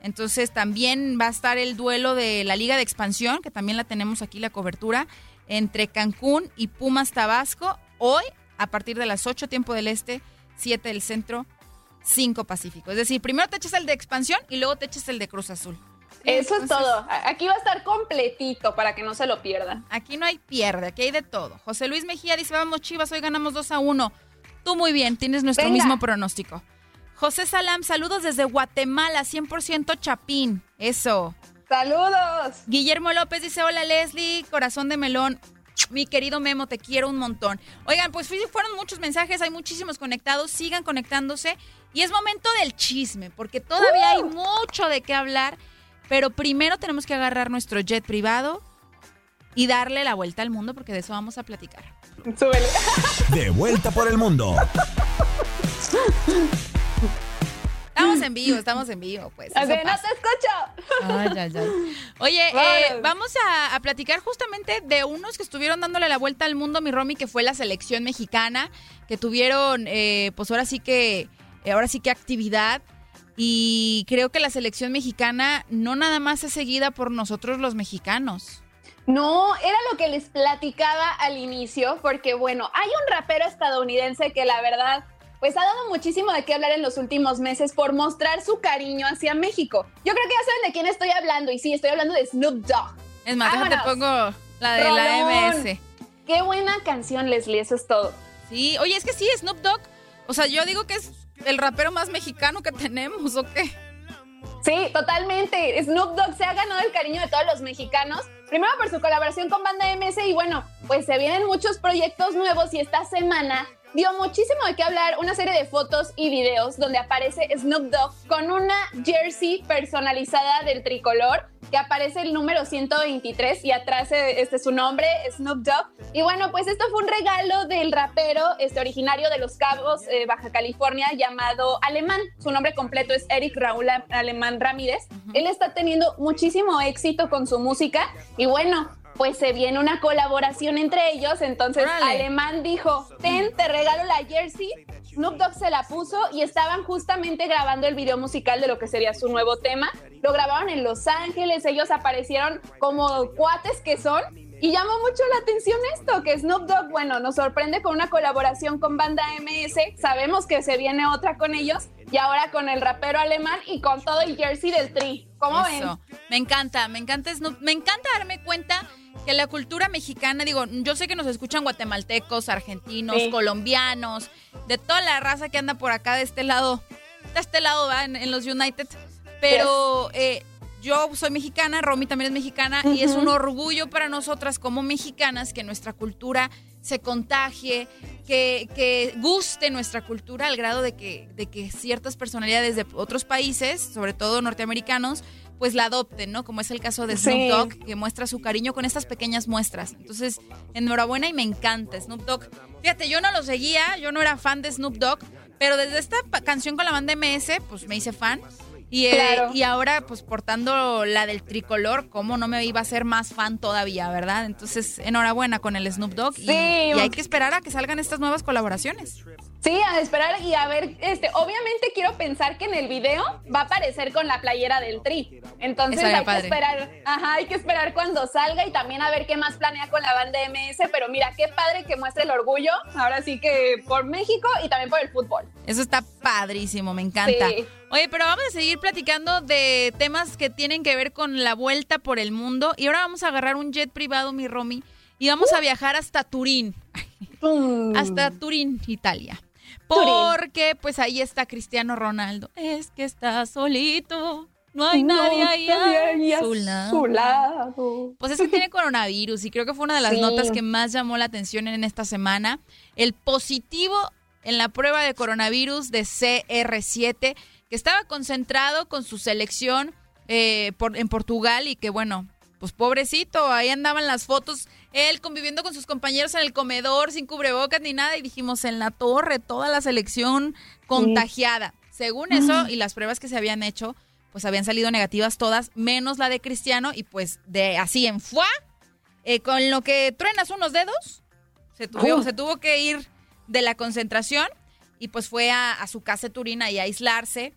Entonces también va a estar el duelo de la Liga de Expansión, que también la tenemos aquí la cobertura, entre Cancún y Pumas Tabasco, hoy a partir de las 8 tiempo del este, 7 del centro, 5 Pacífico. Es decir, primero te echas el de Expansión y luego te echas el de Cruz Azul. Eso es todo. Aquí va a estar completito para que no se lo pierdan. Aquí no hay pierde, aquí hay de todo. José Luis Mejía dice, vamos Chivas, hoy ganamos 2 a 1. Tú muy bien, tienes nuestro mismo pronóstico. José Salam, saludos desde Guatemala, 100% Chapín. Eso. Saludos. Guillermo López dice, hola Leslie, corazón de melón. Mi querido Memo, te quiero un montón. Oigan, pues fueron muchos mensajes, hay muchísimos conectados, sigan conectándose. Y es momento del chisme, porque todavía hay ¡Uh! mucho de qué hablar. Pero primero tenemos que agarrar nuestro jet privado y darle la vuelta al mundo, porque de eso vamos a platicar. Súbele. De vuelta por el mundo. Estamos en vivo, estamos en vivo, pues. no te escucho. Ay, ay, ay. Oye, eh, vamos a, platicar justamente de unos que estuvieron dándole la vuelta al mundo, mi Romy, que fue la selección mexicana, que tuvieron, eh, pues ahora sí que, eh, ahora sí que actividad. Y creo que la selección mexicana no nada más es seguida por nosotros los mexicanos. No, era lo que les platicaba al inicio, porque bueno, hay un rapero estadounidense que la verdad pues ha dado muchísimo de qué hablar en los últimos meses por mostrar su cariño hacia México. Yo creo que ya saben de quién estoy hablando y sí, estoy hablando de Snoop Dogg. Es más, te pongo la de la MS. Qué buena canción, Leslie, eso es todo. Sí, oye, es que sí, Snoop Dogg, o sea, yo digo que es el rapero más mexicano que tenemos, ¿o qué? Sí, totalmente. Snoop Dogg se ha ganado el cariño de todos los mexicanos. Primero por su colaboración con Banda MS y bueno, pues se vienen muchos proyectos nuevos y esta semana dio muchísimo de qué hablar una serie de fotos y videos donde aparece Snoop Dogg con una jersey personalizada del tricolor que aparece el número 123 y atrás este su nombre, Snoop Dogg. Y bueno, pues esto fue un regalo del rapero este originario de Los Cabos, eh, Baja California, llamado Alemán. Su nombre completo es Eric Raúl Alemán Ramírez. Él está teniendo muchísimo éxito con su música y bueno, pues se viene una colaboración entre ellos. Entonces Alemán dijo, ten, te regalo la jersey. Snoop Dogg se la puso y estaban justamente grabando el video musical de lo que sería su nuevo tema. Lo grabaron en Los Ángeles, ellos aparecieron como cuates que son. Y llamó mucho la atención esto, que Snoop Dogg, bueno, nos sorprende con una colaboración con Banda MS. Sabemos que se viene otra con ellos. Y ahora con el rapero alemán y con todo el jersey del Tri. ¿Cómo Eso. ven? Me encanta, me encanta Snoop. Me encanta darme cuenta que la cultura mexicana, digo, yo sé que nos escuchan guatemaltecos, argentinos, colombianos, de toda la raza que anda por acá de este lado, de este lado va en, los United, pero eh, yo soy mexicana, Romy también es mexicana y es un orgullo para nosotras como mexicanas que nuestra cultura se contagie, que, que, guste nuestra cultura al grado de que, de que ciertas personalidades de otros países, sobre todo norteamericanos, pues la adopten, ¿no? Como es el caso de Snoop Dogg, que muestra su cariño con estas pequeñas muestras. Entonces, enhorabuena y me encanta Snoop Dogg. Fíjate, yo no lo seguía, yo no era fan de Snoop Dogg, pero desde esta canción con la banda MS, pues me hice fan. Y, eh, y ahora, pues portando la del tricolor, ¿cómo no me iba a ser más fan todavía, verdad? Entonces, enhorabuena con el Snoop Dogg. y hay que esperar a que salgan estas nuevas colaboraciones. Sí, a esperar y a ver, este, obviamente quiero pensar que en el video va a aparecer con la playera del Tri. Entonces hay que esperar, ajá, hay que esperar cuando salga y también a ver qué más planea con la banda MS, pero mira, qué padre que muestre el orgullo, ahora sí que por México y también por el fútbol. Eso está padrísimo, me encanta. Oye, pero vamos a seguir platicando de temas que tienen que ver con la vuelta por el mundo y ahora vamos a agarrar un jet privado, mi Romy, y vamos a viajar hasta Turín. hasta Turín, Italia. Porque pues ahí está Cristiano Ronaldo. Es que está solito. No hay nadie ahí a su lado. Pues es que tiene coronavirus y creo que fue una de las notas que más llamó la atención en esta semana. El positivo en la prueba de coronavirus de CR7, que estaba concentrado con su selección eh, por, en Portugal y que bueno, pues pobrecito, ahí andaban las fotos, él conviviendo con sus compañeros en el comedor, sin cubrebocas ni nada, y dijimos en la torre, toda la selección contagiada. Según eso, y las pruebas que se habían hecho, pues habían salido negativas todas, menos la de Cristiano, y pues de así en fuá, eh, con lo que truenas unos dedos, se tuvo, se tuvo que ir de la concentración y pues fue a, a su casa de Turín y a aislarse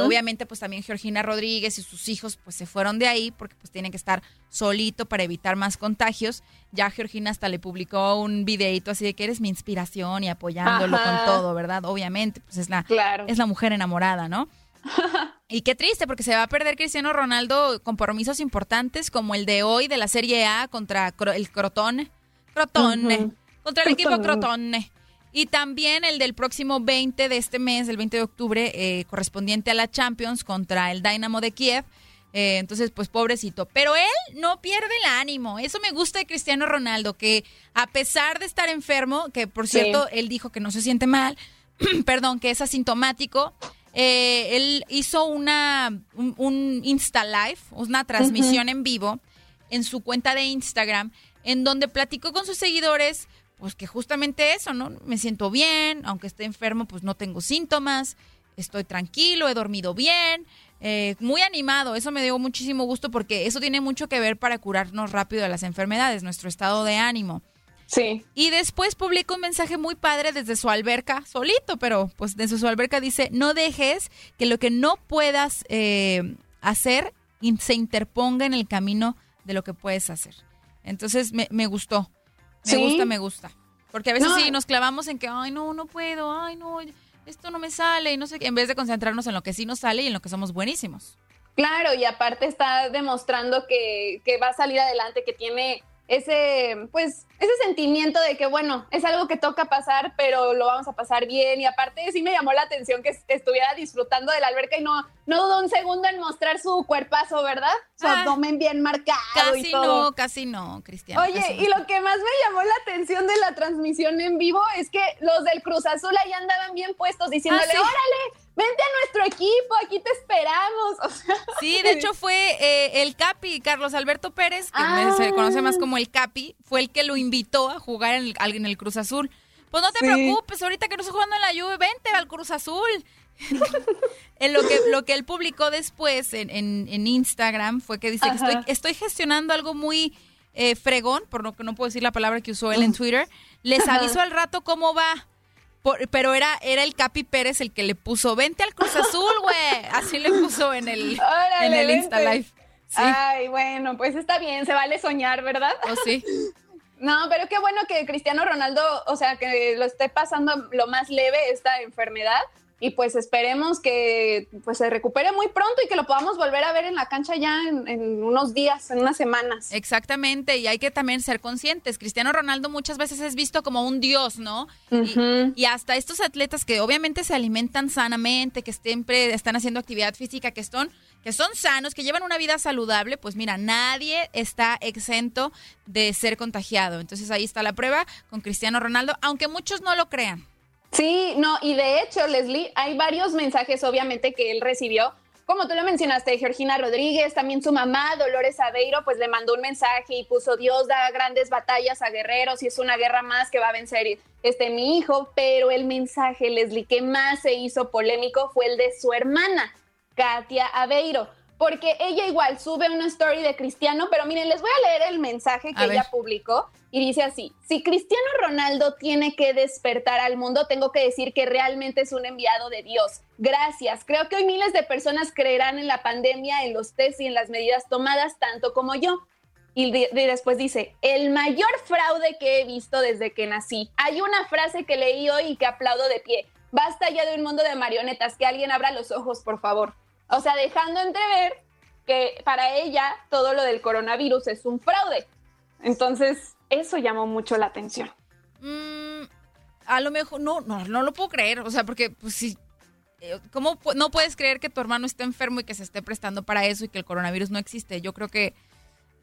obviamente pues también Georgina Rodríguez y sus hijos pues se fueron de ahí porque pues tienen que estar solito para evitar más contagios. Ya Georgina hasta le publicó un videito así de que eres mi inspiración y apoyándolo con todo, ¿verdad? Obviamente, pues es la, es la mujer enamorada, ¿no? y qué triste porque se va a perder Cristiano Ronaldo compromisos importantes como el de hoy de la Serie A contra el Crotone. Crotone. Contra el equipo Crotone. Y también el del próximo 20 de este mes, el 20 de octubre, eh, correspondiente a la Champions contra el Dynamo de Kiev. Eh, entonces, pues pobrecito. Pero él no pierde el ánimo. Eso me gusta de Cristiano Ronaldo, que a pesar de estar enfermo, que por cierto, él dijo que no se siente mal, perdón, que es asintomático, eh, él hizo una, un, Insta Live, una transmisión en vivo en su cuenta de Instagram, en donde platicó con sus seguidores pues que justamente eso, ¿no? Me siento bien, aunque esté enfermo, pues no tengo síntomas, estoy tranquilo, he dormido bien, eh, muy animado. Eso me dio muchísimo gusto porque eso tiene mucho que ver para curarnos rápido de las enfermedades, nuestro estado de ánimo. Sí. Y después publica un mensaje muy padre desde su alberca, solito, pero pues desde su alberca dice, no dejes que lo que no puedas eh, hacer se interponga en el camino de lo que puedes hacer. Entonces me, me gustó. Me gusta, me gusta. Porque a veces sí nos clavamos en que, ay, no, no puedo, ay, no, esto no me sale, y no sé qué, en vez de concentrarnos en lo que sí nos sale y en lo que somos buenísimos. Claro, y aparte está demostrando que, que va a salir adelante, que tiene ese, pues, ese sentimiento de que, bueno, es algo que toca pasar, pero lo vamos a pasar bien. Y aparte sí me llamó la atención que estuviera disfrutando de la alberca y no, no dudó un segundo en mostrar su cuerpazo, ¿verdad? Su ah, abdomen bien marcado. Casi no, casi no, Cristian. Oye, y lo que más me llamó la atención de la transmisión en vivo es que los del Cruz Azul ahí andaban bien puestos diciéndole, ah, órale, vente a nuestro equipo, aquí te esperamos. sí, de hecho fue eh, el Capi, Carlos Alberto Pérez, que se conoce más como el Capi, fue el que lo invitó a jugar en el, en el Cruz Azul. Pues no te preocupes, ahorita que no estoy jugando en la Juve, vente al Cruz Azul. en lo que lo que él publicó después en, en, Instagram fue que dice que estoy, estoy, gestionando algo muy eh, fregón, por lo que no puedo decir la palabra que usó él en Twitter. Les aviso al rato cómo va pero era, era el Capi Pérez el que le puso, vente al Cruz Azul, güey. Así le puso en el, en el Insta Live. Ay, bueno, pues está bien, se vale soñar, ¿verdad? Oh, sí. No, pero qué bueno que Cristiano Ronaldo, o sea, que lo esté pasando lo más leve esta enfermedad y pues esperemos que pues se recupere muy pronto y que lo podamos volver a ver en la cancha ya en, unos días, en unas semanas. Exactamente, y hay que también ser conscientes. Cristiano Ronaldo muchas veces es visto como un dios, ¿no? y, y, hasta estos atletas que obviamente se alimentan sanamente, que siempre están haciendo actividad física, que son que son sanos, que llevan una vida saludable, pues mira, nadie está exento de ser contagiado. Entonces ahí está la prueba con Cristiano Ronaldo, aunque muchos no lo crean. Sí, no, y de hecho, Leslie, hay varios mensajes obviamente que él recibió. Como tú lo mencionaste, Georgina Rodríguez, también su mamá, Dolores Aveiro, pues le mandó un mensaje y puso Dios da grandes batallas a guerreros y es una guerra más que va a vencer este mi hijo, pero el mensaje, Leslie, que más se hizo polémico fue el de su hermana, Katia Aveiro porque ella igual sube una story de Cristiano, pero miren, les voy a leer el mensaje que ella publicó y dice así, si Cristiano Ronaldo tiene que despertar al mundo, tengo que decir que realmente es un enviado de Dios. Gracias. Creo que hoy miles de personas creerán en la pandemia, en los test y en las medidas tomadas, tanto como yo. Y, después dice, el mayor fraude que he visto desde que nací. Hay una frase que leí hoy y que aplaudo de pie. Basta ya de un mundo de marionetas, que alguien abra los ojos, por favor. O sea, dejando entrever que para ella todo lo del coronavirus es un fraude. Entonces, eso llamó mucho la atención. Mm, a lo mejor, no, no, no lo puedo creer. O sea, porque, pues sí, eh, ¿cómo no puedes creer que tu hermano esté enfermo y que se esté prestando para eso y que el coronavirus no existe? Yo creo que,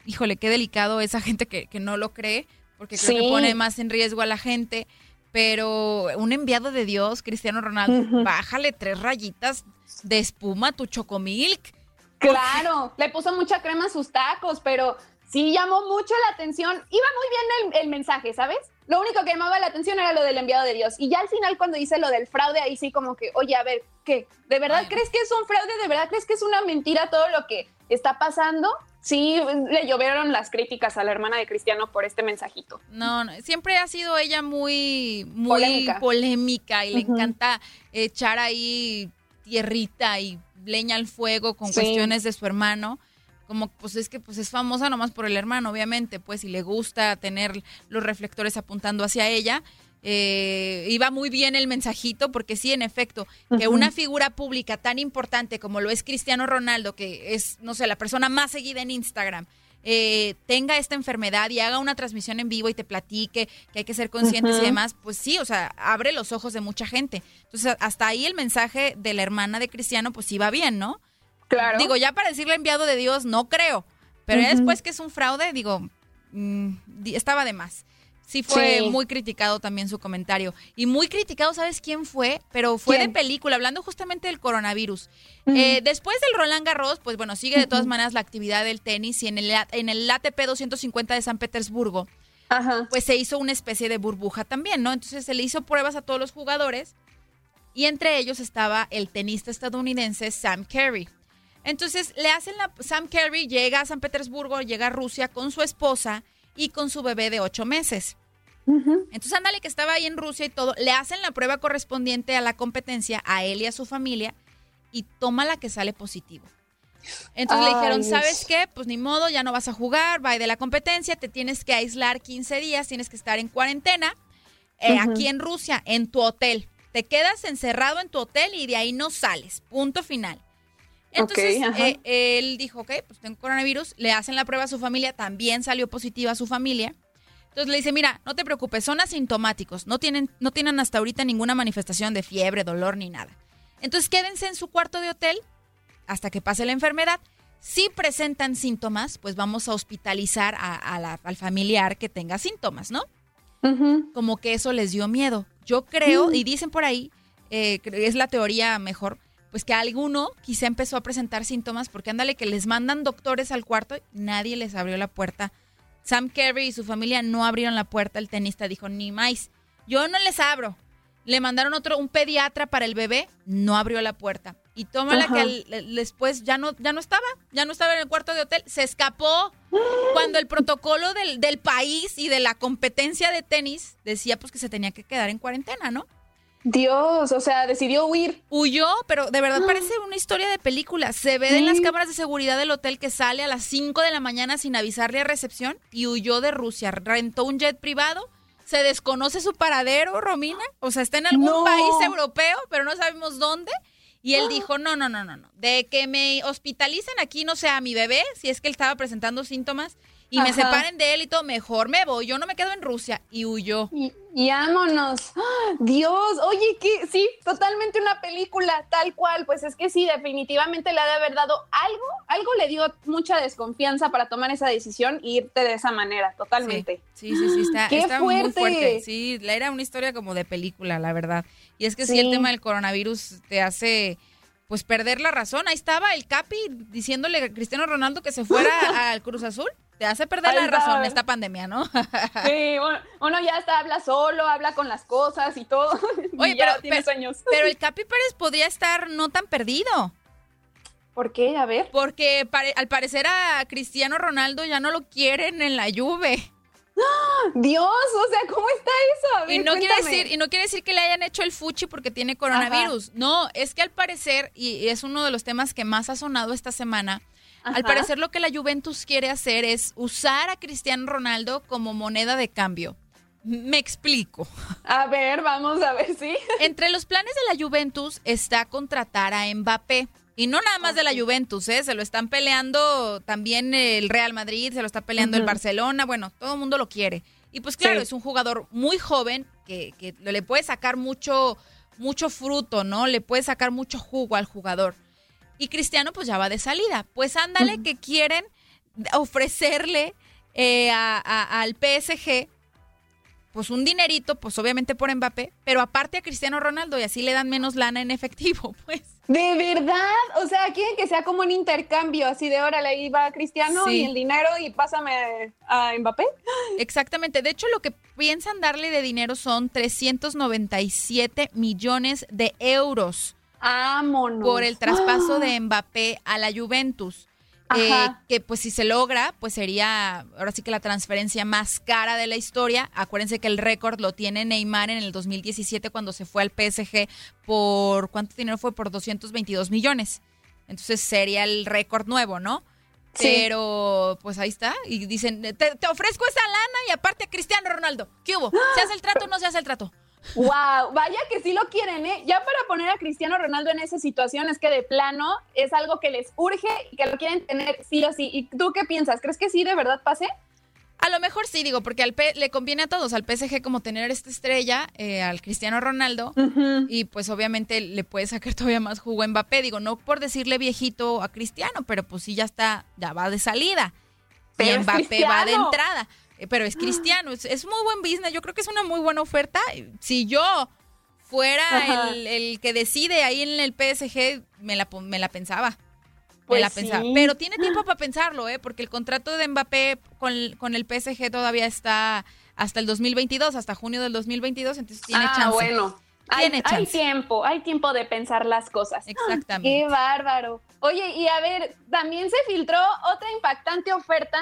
híjole, qué delicado esa gente que, no lo cree, porque creo que pone más en riesgo a la gente. Pero un enviado de Dios, Cristiano Ronaldo, bájale tres rayitas de espuma a tu chocomilk. Claro, le puso mucha crema a sus tacos, pero sí llamó mucho la atención. Iba muy bien el, mensaje, ¿sabes? Lo único que llamaba la atención era lo del enviado de Dios. Y ya al final, cuando dice lo del fraude, ahí sí como que, oye, a ver, ¿qué? ¿De verdad crees que es un fraude? ¿De verdad crees que es una mentira todo lo que está pasando? Sí, le llovieron las críticas a la hermana de Cristiano por este mensajito. No, no siempre ha sido ella muy, muy polémica, y le encanta echar ahí tierrita y leña al fuego con cuestiones de su hermano. Como pues es que pues es famosa nomás por el hermano, obviamente, pues y le gusta tener los reflectores apuntando hacia ella. Eh, iba muy bien el mensajito porque sí, en efecto, que una figura pública tan importante como lo es Cristiano Ronaldo, que es, no sé, la persona más seguida en Instagram, eh, tenga esta enfermedad y haga una transmisión en vivo y te platique que hay que ser conscientes y demás, pues sí, o sea, abre los ojos de mucha gente. Entonces, hasta ahí el mensaje de la hermana de Cristiano, pues iba bien, ¿no? Claro. Digo, ya para decirle enviado de Dios, no creo. Pero después que es un fraude, digo, mm, estaba de más. Sí fue muy criticado también su comentario. Y muy criticado, ¿sabes quién fue? Pero fue de película, hablando justamente del coronavirus. Eh, después del Roland Garros, pues bueno, sigue de todas maneras la actividad del tenis y en el, en el ATP 250 de San Petersburgo, pues se hizo una especie de burbuja también, ¿no? Entonces se le hizo pruebas a todos los jugadores y entre ellos estaba el tenista estadounidense Sam Carey. Entonces le hacen la... Sam Carey llega a San Petersburgo, llega a Rusia con su esposa y con su bebé de ocho meses. Entonces, ándale que estaba ahí en Rusia y todo, le hacen la prueba correspondiente a la competencia, a él y a su familia, y toma la que sale positivo. Entonces le dijeron, ¿sabes qué? Pues ni modo, ya no vas a jugar, va de la competencia, te tienes que aislar 15 días, tienes que estar en cuarentena eh, aquí en Rusia, en tu hotel. Te quedas encerrado en tu hotel y de ahí no sales. Punto final. Entonces eh, él dijo, ok, pues tengo coronavirus, le hacen la prueba a su familia, también salió positiva a su familia. Entonces le dice, mira, no te preocupes, son asintomáticos, no tienen, no tienen hasta ahorita ninguna manifestación de fiebre, dolor ni nada. Entonces quédense en su cuarto de hotel hasta que pase la enfermedad. Si presentan síntomas, pues vamos a hospitalizar al familiar que tenga síntomas, ¿no? Como que eso les dio miedo. Yo creo, mm. y dicen por ahí, eh, es la teoría mejor, pues que alguno quizá empezó a presentar síntomas porque ándale que les mandan doctores al cuarto y nadie les abrió la puerta Sam Kerry y su familia no abrieron la puerta. El tenista dijo, ni más, yo no les abro. Le mandaron otro, un pediatra para el bebé, no abrió la puerta. Y tómala que después ya no, ya no estaba, ya no estaba en el cuarto de hotel, se escapó. Cuando el protocolo del, del país y de la competencia de tenis decía pues que se tenía que quedar en cuarentena, ¿no? Dios, o sea, decidió huir. Huyó, pero de verdad parece una historia de película. Se ve en las cámaras de seguridad del hotel que sale a las 5 de la mañana sin avisarle a recepción y huyó de Rusia. Rentó un jet privado, se desconoce su paradero, Romina. O sea, está en algún país europeo, pero no sabemos dónde. Y él dijo, no, no, no, no, no. De que me hospitalicen aquí, no sé, a mi bebé, si es que él estaba presentando síntomas, y me separen de él y todo, mejor me voy. Yo no me quedo en Rusia. Y huyó. Y, y vámonos. ¡Ah! Dios, oye, que sí, totalmente una película tal cual. Pues es que sí, definitivamente le ha de haber dado algo, algo le dio mucha desconfianza para tomar esa decisión e irte de esa manera, totalmente. Sí, sí, sí, está, ¡Qué está muy fuerte! fuerte. Sí, era una historia como de película, la verdad. Y es que sí, el Sí. tema del coronavirus te hace pues perder la razón. Ahí estaba el Capi diciéndole a Cristiano Ronaldo que se fuera al Cruz Azul. Te hace perder la razón esta pandemia, ¿no? Sí, uno, uno ya está, habla solo, habla con las cosas y todo. Oye, y pero- tiene sueños. Pero el Capi Pérez podría estar no tan perdido. ¿Por qué? A ver. Porque pare- al parecer a Cristiano Ronaldo ya no lo quieren en la Juve. Dios, o sea, ¿cómo está eso? A ver, Y no, quiere decir, y no quiere decir que le hayan hecho el fuchi porque tiene coronavirus. No, es que al parecer, y es uno de los temas que más ha sonado esta semana, al parecer lo que la Juventus quiere hacer es usar a Cristiano Ronaldo como moneda de cambio. Me explico. A ver, vamos a ver, sí. Entre los planes de la Juventus está contratar a Mbappé. Y no nada más de la Juventus, ¿eh? Se lo están peleando también el Real Madrid, se lo está peleando el. Barcelona, bueno, todo el mundo lo quiere. Y pues claro, Sí. es un jugador muy joven que, que le puede sacar mucho, mucho fruto, ¿no? Le puede sacar mucho jugo al jugador. Y Cristiano pues ya va de salida. Pues ándale que quieren ofrecerle eh, a- a- al PSG pues un dinerito, pues obviamente por Mbappé, pero aparte a Cristiano Ronaldo y así le dan menos lana en efectivo, pues. De verdad, o sea, quieren que sea como un intercambio, así de órale, ahí va Cristiano Sí. y el dinero y pásame a Mbappé. Exactamente. De hecho, lo que piensan darle de dinero son 397 millones de euros Vámonos. por el traspaso de Mbappé a la Juventus. Eh, que pues si se logra, pues sería ahora sí que la transferencia más cara de la historia. Acuérdense que el récord lo tiene Neymar en el 2017 cuando se fue al PSG por, ¿cuánto dinero fue? Por 222 millones. Entonces sería el récord nuevo, ¿no? Sí. Pero pues ahí está. Y dicen, te, te ofrezco esa lana y aparte a Cristiano Ronaldo. ¿Qué hubo? ¿Se hace el trato o no se hace el trato? Wow, vaya que sí lo quieren, ¿eh? Ya para poner a Cristiano Ronaldo en esa situación es que de plano es algo que les urge y que lo quieren tener sí o sí. ¿Y tú qué piensas? ¿Crees que sí de verdad pase? A lo mejor sí, digo, porque al P- le conviene a todos, al PSG como tener esta estrella, eh, al Cristiano Ronaldo, y pues obviamente le puede sacar todavía más jugo a Mbappé, digo, no por decirle viejito a Cristiano, pero pues sí ya está, ya va de salida. Pero y Mbappé va de entrada. Eh, Pero es Cristiano, es, es muy buen business, yo creo que es una muy buena oferta. Si yo fuera el, el que decide ahí en el PSG, me la, me la pensaba. Pues me la pensaba. Pero tiene tiempo para pensarlo, ¿eh? Porque el contrato de Mbappé con, con el PSG todavía está hasta el 2022, hasta junio del 2022, entonces tiene ah, chance. bueno. Hay, Tiene hay chance. tiempo, hay tiempo de pensar las cosas. Exactamente. Qué bárbaro. Oye, y a ver, también se filtró otra impactante oferta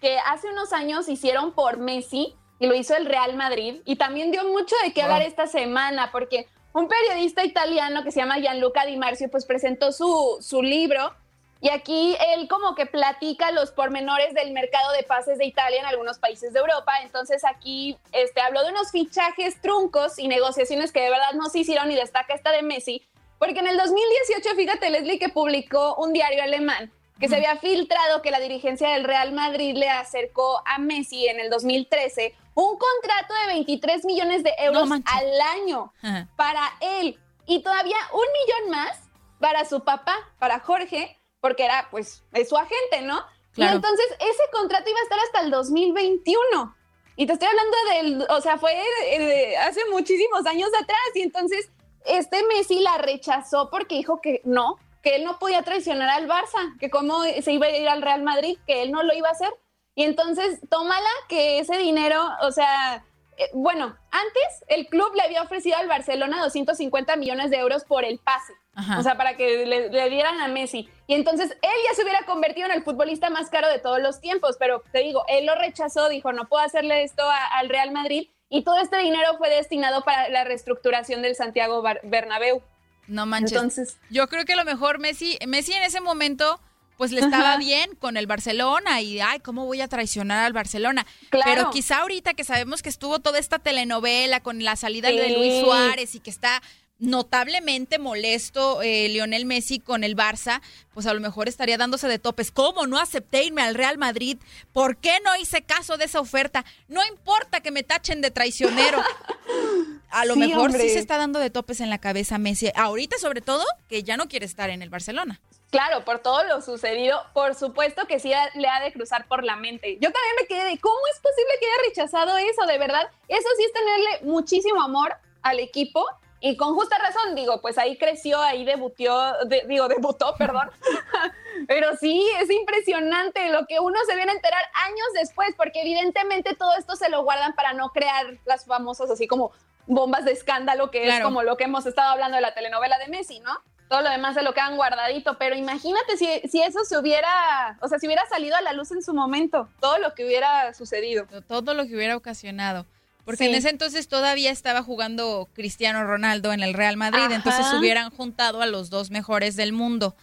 que hace unos años hicieron por Messi y lo hizo el Real Madrid y también dio mucho de qué hablar esta semana porque un periodista italiano que se llama Gianluca Di Marzio pues presentó su, su libro y aquí él como que platica los pormenores del mercado de pases de Italia en algunos países de Europa. Entonces aquí este, habló de unos fichajes truncos y negociaciones que de verdad no se hicieron y destaca esta de Messi. Porque en el 2018, fíjate Leslie que publicó un diario alemán que se había filtrado que la dirigencia del Real Madrid le acercó a Messi en el 2013 un contrato de 23 millones de euros al año Ajá. para él y todavía un millón más para su papá, para Jorge, porque era pues es su agente, ¿no? Claro. Y entonces ese contrato iba a estar hasta el 2021. Y te estoy hablando del, o sea, fue eh, hace muchísimos años atrás y entonces este Messi la rechazó porque dijo que no, que él no podía traicionar al Barça, que cómo se iba a ir al Real Madrid, que él no lo iba a hacer. Y entonces, tómala que ese dinero, o sea, eh, bueno, antes el club le había ofrecido al Barcelona 250 millones de euros por el pase. Ajá. O sea, para que le, le dieran a Messi. Y entonces él ya se hubiera convertido en el futbolista más caro de todos los tiempos. Pero te digo, él lo rechazó, dijo, no puedo hacerle esto a- al Real Madrid. Y todo este dinero fue destinado para la reestructuración del Santiago Bar- Bernabéu. No manches. Entonces, Yo creo que a lo mejor Messi, Messi en ese momento pues le estaba bien con el Barcelona y, ay, ¿cómo voy a traicionar al Barcelona? Pero quizá ahorita que sabemos que estuvo toda esta telenovela con la salida de Luis Suárez y que está notablemente molesto eh, Lionel Messi con el Barça, pues a lo mejor estaría dándose de topes. ¿Cómo no acepté irme al Real Madrid? ¿Por qué no hice caso de esa oferta? No importa que me tachen de traicionero. A lo mejor sí se está dando de topes en la cabeza Messi. Ahorita sobre todo que ya no quiere estar en el Barcelona. Claro, por todo lo sucedido, por supuesto que sí le ha de cruzar por la mente. Yo también me quedé de, ¿cómo es posible que haya rechazado eso? De verdad, eso sí es tenerle muchísimo amor al equipo y con justa razón, digo, pues ahí creció, ahí debutó, digo, debutó, perdón. Pero sí, es impresionante lo que uno se viene a enterar años después, porque evidentemente todo esto se lo guardan para no crear las famosas así como bombas de escándalo, que es como lo que hemos estado hablando de la telenovela de Messi, ¿no? Todo lo demás se lo quedan guardadito, pero imagínate si, si eso se hubiera, o sea, si hubiera salido a la luz en su momento, todo lo que hubiera sucedido. Todo lo que hubiera ocasionado. Porque en ese entonces todavía estaba jugando Cristiano Ronaldo en el Real Madrid, entonces hubieran juntado a los dos mejores del mundo.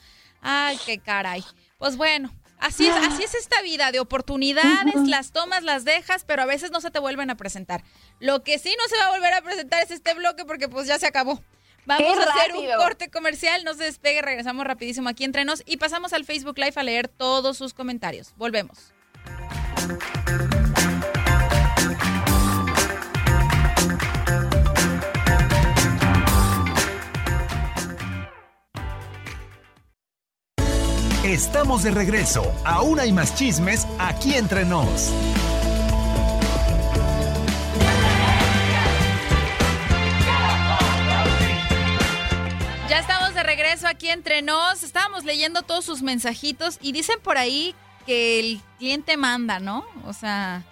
Ay, qué caray. Pues bueno, así es, así es esta vida de oportunidades, las tomas, las dejas, pero a veces no se te vuelven a presentar. Lo que sí no se va a volver a presentar es este bloque porque pues ya se acabó. Vamos a hacer un corte comercial, no se despegue, regresamos rapidísimo aquí entre nos y pasamos al Facebook Live a leer todos sus comentarios. Volvemos. Estamos de regreso. Aún hay más chismes aquí entre nos. Ya estamos de regreso aquí entre nos. Estábamos leyendo todos sus mensajitos y dicen por ahí que el cliente manda, ¿no? O sea,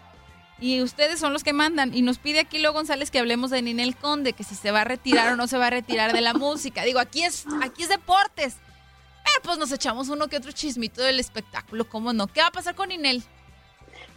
y ustedes son los que mandan. Y nos pide aquí Leo González que hablemos de Ninel Conde, que si se va a retirar o no se va a retirar de la música. Digo, aquí es, aquí es deportes. Eh, pues nos echamos uno que otro chismito del espectáculo, ¿cómo no? ¿Qué va a pasar con Ninel?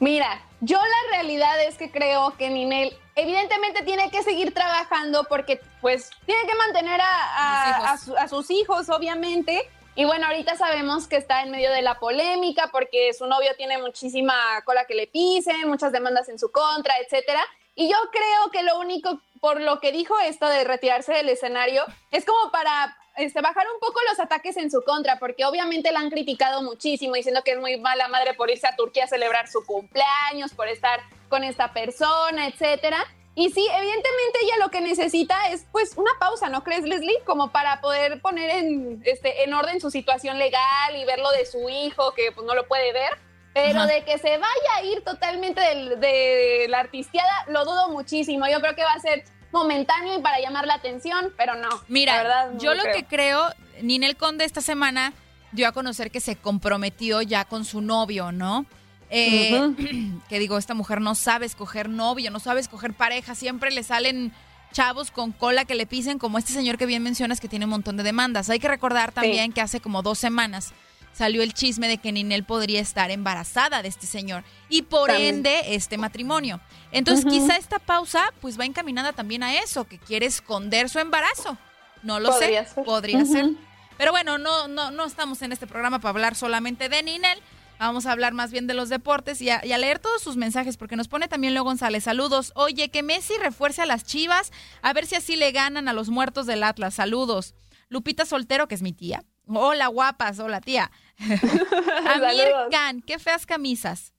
Mira, yo la realidad es que creo que Ninel evidentemente tiene que seguir trabajando porque pues tiene que mantener a, a, sus hijos, obviamente. Y bueno, ahorita sabemos que está en medio de la polémica porque su novio tiene muchísima cola que le pise, muchas demandas en su contra, etcétera. Y yo creo que lo único por lo que dijo esto de retirarse del escenario es como para este, bajar un poco los ataques en su contra, porque obviamente la han criticado muchísimo, diciendo que es muy mala madre por irse a Turquía a celebrar su cumpleaños, por estar con esta persona, etcétera. Y sí, evidentemente ella lo que necesita es pues una pausa, ¿no crees, Leslie? Como para poder poner en, este, en orden su situación legal y ver lo de su hijo, que pues no lo puede ver. Pero de que se vaya a ir totalmente de, de la artistiada, lo dudo muchísimo. Yo creo que va a ser momentáneo y para llamar la atención, pero no. Mira, verdad, yo lo, que creo, Ninel Conde esta semana dio a conocer que se comprometió ya con su novio, ¿no? Eh, que digo, esta mujer no sabe escoger novio, no sabe escoger pareja, siempre le salen chavos con cola que le pisen, como este señor que bien mencionas que tiene un montón de demandas. Hay que recordar también que hace como dos semanas salió el chisme de que Ninel podría estar embarazada de este señor y por ende este matrimonio. Entonces quizá esta pausa pues va encaminada también a eso, que quiere esconder su embarazo. No lo sé, podría ser. Pero bueno, no, no, no estamos en este programa para hablar solamente de Ninel. Vamos a hablar más bien de los deportes y a, leer todos sus mensajes, porque nos pone también Leo González. Saludos. Oye, que Messi refuerce a las chivas, a ver si así le ganan a los muertos del Atlas. Saludos. Lupita Soltero, que es mi tía. Hola, guapas. Hola, tía. Amir Khan, qué feas camisas.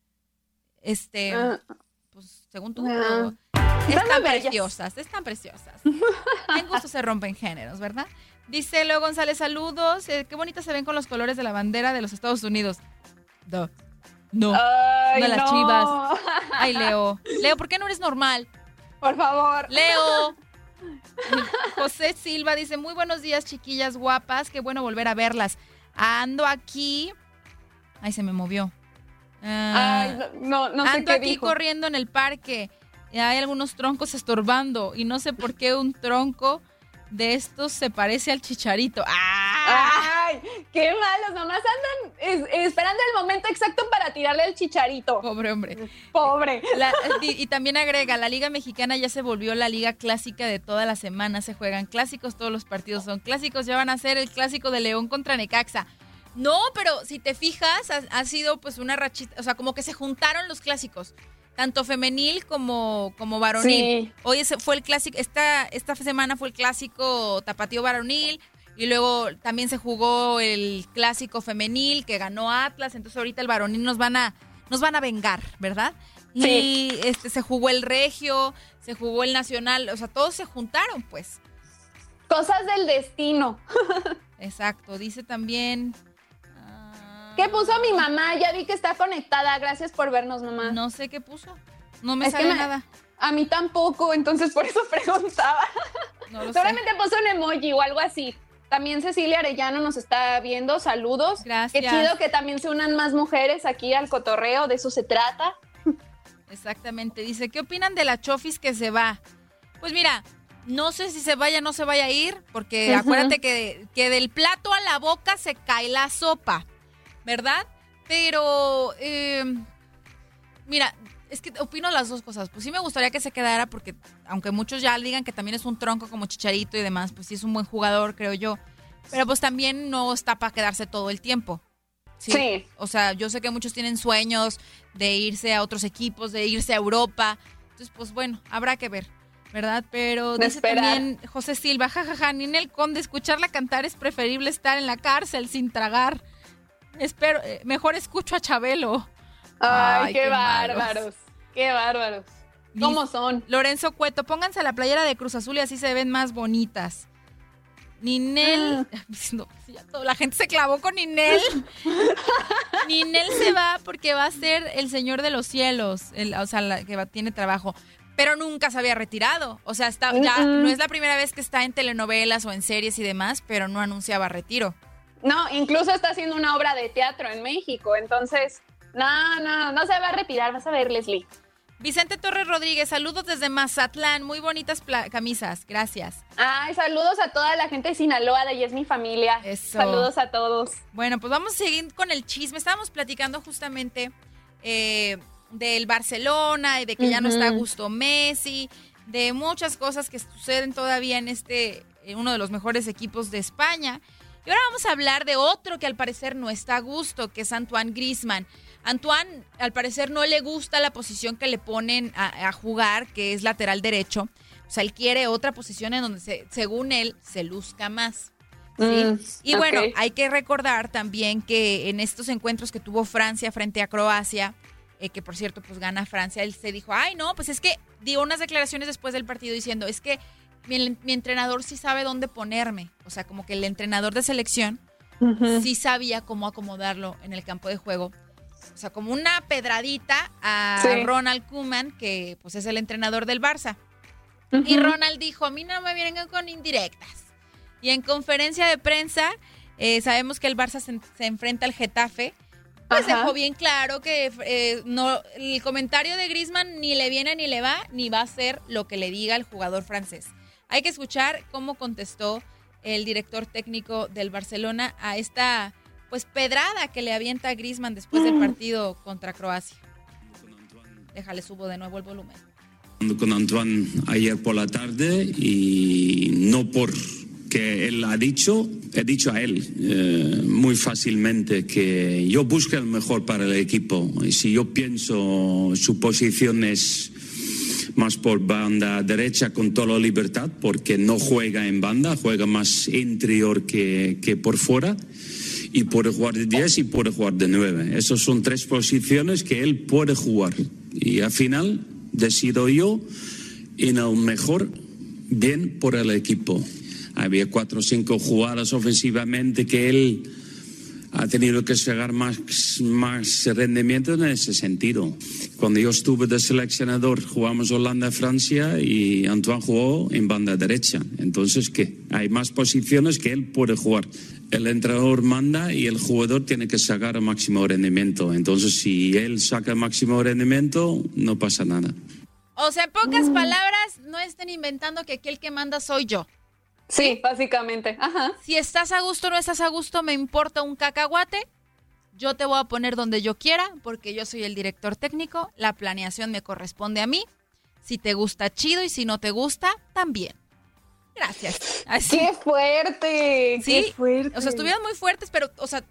Este, ah. pues según tú, ah. están preciosas, están preciosas. en gusto se rompen géneros, ¿verdad? Dice Leo González, saludos. Eh, qué bonitas se ven con los colores de la bandera de los Estados Unidos. No, no las chivas. Ay, Leo. Leo, ¿por qué no eres normal? Por favor. Leo. José Silva dice, muy buenos días, chiquillas guapas. Qué bueno volver a verlas. Ando aquí. Ay, se me movió. Ay, no, no, sé Ando aquí corriendo en el parque. Y hay algunos troncos estorbando. Y no sé por qué un tronco de estos se parece al chicharito. ¡Ay! ¡Qué malos! Nomás andan esperando el momento exacto para tirarle el chicharito. Pobre hombre. Pobre. y, y, también agrega, la Liga Mexicana ya se volvió la liga clásica de toda la semana. Se juegan clásicos, todos los partidos son clásicos. Ya van a ser el clásico de León contra Necaxa. No, pero si te fijas, ha, sido pues una rachita, o sea, como que se juntaron los clásicos, tanto femenil como, como varonil. Hoy fue el clásico, esta, esta semana fue el clásico tapatío varonil, y luego también se jugó el clásico femenil que ganó Atlas, entonces ahorita el varonil nos van a, nos van a vengar, ¿verdad? Sí. Y este, se jugó el regio, se jugó el nacional, o sea, todos se juntaron, pues. Cosas del destino. Exacto, dice también ¿Qué puso mi mamá? Ya vi que está conectada. Gracias por vernos, mamá. No sé qué puso. No me sale nada. A mí tampoco, entonces por eso preguntaba. No Seguramente puso un emoji o algo así. También Cecilia Arellano nos está viendo. Saludos. Gracias. Qué chido que también se unan más mujeres aquí al cotorreo. De eso se trata. Exactamente. Dice, ¿qué opinan de la Chofis que se va? Pues mira, no sé si se vaya o no se vaya a ir, porque acuérdate que, que del plato a la boca se cae la sopa. ¿Verdad? Pero, em, mira, es que opino las dos cosas. Pues sí me gustaría que se quedara porque, aunque muchos ya digan que también es un tronco como Chicharito y demás, pues sí es un buen jugador, creo yo. Pero pues también no está para quedarse todo el tiempo. ¿sí? O sea, yo sé que muchos tienen sueños de irse a otros equipos, de irse a Europa. Entonces, pues bueno, habrá que ver. ¿verdad? Pero dice también José Silva, jajaja, ja, ja, Ninel Conde, escucharla cantar es preferible estar en la cárcel sin tragar. Espero, eh, mejor escucho a Chabelo. Ay, qué, bárbaros. Qué bárbaros. ¿Cómo son? Lorenzo Cueto, pónganse la playera de Cruz Azul y así se ven más bonitas. Ninel. Ah. la gente se clavó con Ninel. Ninel se va porque va a ser el señor de los cielos. o sea, que tiene trabajo. Pero nunca se había retirado. O sea, está, ya no es la primera vez que está en telenovelas o en series y demás, pero no anunciaba retiro. No, incluso está haciendo una obra de teatro en México, entonces, no, no, no se va a retirar, vas a ver, Leslie. Vicente Torres Rodríguez, saludos desde Mazatlán, muy bonitas camisas, gracias. Ay, saludos a toda la gente de Sinaloa, de ahí es mi familia. Eso. Saludos a todos. Bueno, pues vamos a seguir con el chisme. Estábamos platicando justamente eh, del Barcelona y de que ya no está Gusto Messi, de muchas cosas que suceden todavía en este, uno de los mejores equipos de España. Y ahora vamos a hablar de otro que al parecer no está a gusto, que es Antoine Grisman. Antoine, al parecer, no le gusta la posición que le ponen a, jugar, que es lateral derecho. O sea, él quiere otra posición en donde, según él, se luzca más. Mm, y bueno, hay que recordar también que en estos encuentros que tuvo Francia frente a Croacia, eh, que por cierto, pues gana Francia, él se dijo, ay, no, pues es que dio unas declaraciones después del partido diciendo, es que mi, entrenador sí sabe dónde ponerme. O sea, como que el entrenador de selección sí sabía cómo acomodarlo en el campo de juego. O sea, como una pedradita a Ronald Koeman, que pues es el entrenador del Barça. Y Ronald dijo, a mí no me vienen con indirectas. Y en conferencia de prensa, eh, sabemos que el Barça se, enfrenta al Getafe. Pues dejó bien claro que eh, no, el comentario de Grisman ni le viene ni le va, ni va a ser lo que le diga el jugador francés. Hay que escuchar cómo contestó el director técnico del Barcelona a esta pues pedrada que le avienta a Griezmann después del partido contra Croacia. Déjale subo de nuevo el volumen. Con Antoine ayer por la tarde y no por que él ha dicho, he dicho a él eh, muy fácilmente que yo busco el mejor para el equipo y si yo pienso su posición es más por banda derecha con toda la libertad, porque no juega en banda, juega más interior que, que por fuera. Y puede jugar de 10 y puede jugar de 9. Esas son tres posiciones que él puede jugar. Y al final decido yo en el mejor bien por el equipo. Había cuatro o cinco jugadas ofensivamente que él ha tenido que sacar más, más rendimiento en ese sentido. Cuando yo estuve de seleccionador, jugamos Holanda-Francia y Antoine jugó en banda derecha. Entonces, ¿qué? Hay más posiciones que él puede jugar. El entrenador manda y el jugador tiene que sacar el máximo rendimiento. Entonces, si él saca el máximo rendimiento, no pasa nada. O sea, en pocas palabras, no estén inventando que aquel que manda soy yo. Sí, básicamente. Ajá. Si estás a gusto o no estás a gusto, me importa un cacahuate. Yo te voy a poner donde yo quiera porque yo soy el director técnico. La planeación me corresponde a mí. Si te gusta, chido. Y si no te gusta, también. Gracias. ¡Qué fuerte! Sí, ¡Qué fuerte! O sea, estuvieron muy fuertes, pero, o sea,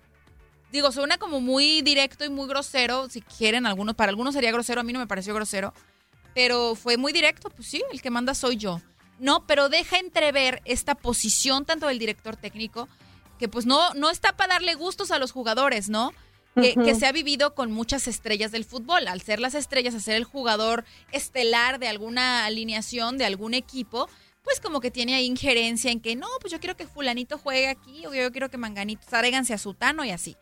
digo, suena como muy directo y muy grosero, si quieren, algunos, para algunos sería grosero, a mí no me pareció grosero, pero fue muy directo, pues sí, el que manda soy yo. No, pero deja entrever esta posición tanto del director técnico, que pues no, no está para darle gustos a los jugadores, ¿no? Que, que, se ha vivido con muchas estrellas del fútbol. Al ser las estrellas, a ser el jugador estelar de alguna alineación, de algún equipo, pues como que tiene ahí injerencia en que no, pues yo quiero que fulanito juegue aquí o yo quiero que manganito, tráiganse a Sutano y así.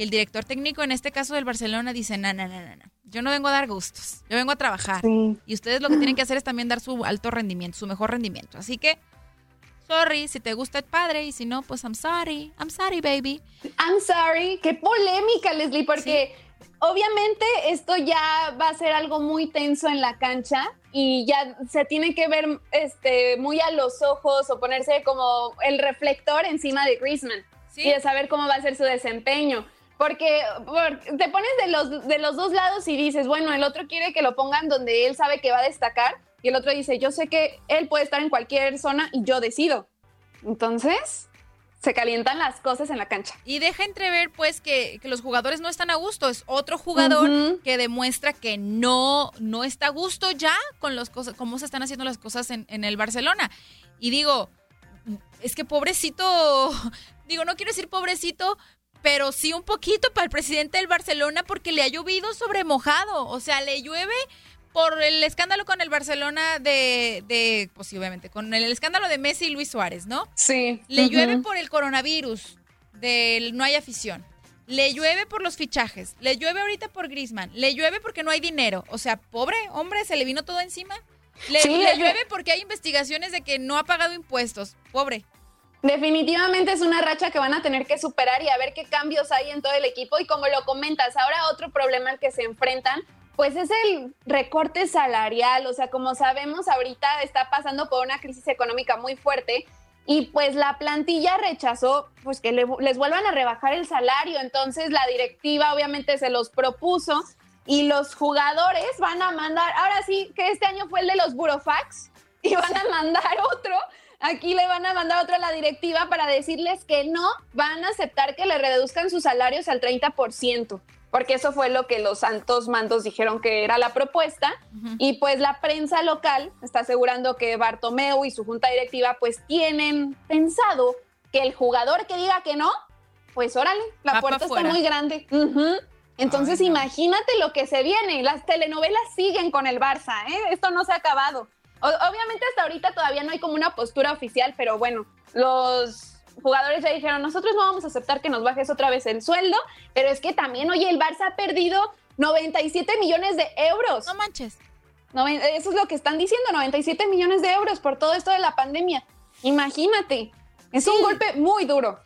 Y el director técnico, en este caso del Barcelona, dice, no, no, no, no, yo no vengo a dar gustos, yo vengo a trabajar. Y ustedes lo que tienen que hacer es también dar su alto rendimiento, su mejor rendimiento. Así que, sorry, si te gusta el padre y si no, pues I'm sorry, I'm sorry, baby. I'm sorry, qué polémica, Leslie, porque obviamente esto ya va a ser algo muy tenso en la cancha y ya se tiene que ver este, muy a los ojos o ponerse como el reflector encima de Griezmann y de saber cómo va a ser su desempeño. Porque, te pones de los, de los dos lados y dices, bueno, el otro quiere que lo pongan donde él sabe que va a destacar y el otro dice, yo sé que él puede estar en cualquier zona y yo decido. Entonces, se calientan las cosas en la cancha. Y deja entrever, pues, que, los jugadores no están a gusto. Es otro jugador que demuestra que no, no está a gusto ya con los cosas, cómo se están haciendo las cosas en, en el Barcelona. Y digo, es que pobrecito, digo, no quiero decir pobrecito, pero sí un poquito para el presidente del Barcelona porque le ha llovido sobre mojado. O sea, le llueve por el escándalo con el Barcelona de, de pues obviamente, con el escándalo de Messi y Luis Suárez, ¿no? Sí. Le llueve por el coronavirus, del no hay afición. Le llueve por los fichajes. Le llueve ahorita por Grisman. Le llueve porque no hay dinero. O sea, pobre hombre, se le vino todo encima. Le, le llueve porque hay investigaciones de que no ha pagado impuestos. Pobre. Definitivamente es una racha que van a tener que superar y a ver qué cambios hay en todo el equipo. Y como lo comentas, ahora otro problema al que se enfrentan, pues es el recorte salarial. O sea, como sabemos, ahorita está pasando por una crisis económica muy fuerte y pues la plantilla rechazó pues que les vuelvan a rebajar el salario. Entonces la directiva obviamente se los propuso y los jugadores van a mandar, ahora sí que este año fue el de los burofax y van a mandar otro aquí le van a mandar otro a la directiva para decirles que no van a aceptar que le reduzcan sus salarios al 30%, porque eso fue lo que los santos mandos dijeron que era la propuesta. Y pues la prensa local está asegurando que Bartomeu y su junta directiva pues tienen pensado que el jugador que diga que no, pues órale, la puerta está muy grande. Entonces imagínate lo que se viene. Las telenovelas siguen con el Barça, ¿eh? Esto no se ha acabado obviamente hasta ahorita todavía no hay como una postura oficial, pero bueno, los jugadores ya dijeron, nosotros no vamos a aceptar que nos bajes otra vez el sueldo, pero es que también, oye, el Barça ha perdido 97 millones de euros. No manches. eso es lo que están diciendo, 97 millones de euros por todo esto de la pandemia. Imagínate, es un golpe muy duro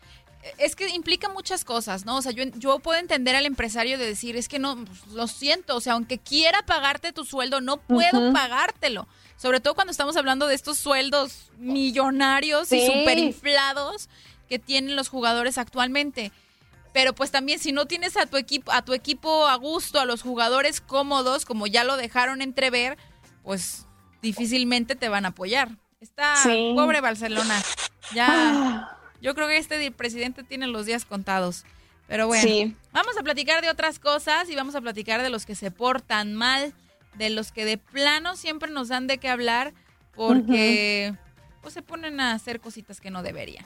es que implica muchas cosas, ¿no? O sea, yo, yo puedo entender al empresario de decir, es que no, pues, lo siento, o sea, aunque quiera pagarte tu sueldo, no puedo pagártelo. Sobre todo cuando estamos hablando de estos sueldos millonarios y superinflados que tienen los jugadores actualmente. Pero pues también si no tienes a tu equipo, a tu equipo a gusto, a los jugadores cómodos, como ya lo dejaron entrever, pues difícilmente te van a apoyar. Está pobre Barcelona. Ya, ah. Yo creo que este presidente tiene los días contados. Pero bueno, vamos a platicar de otras cosas y vamos a platicar de los que se portan mal de los que de plano siempre nos dan de qué hablar porque pues se ponen a hacer cositas que no deberían.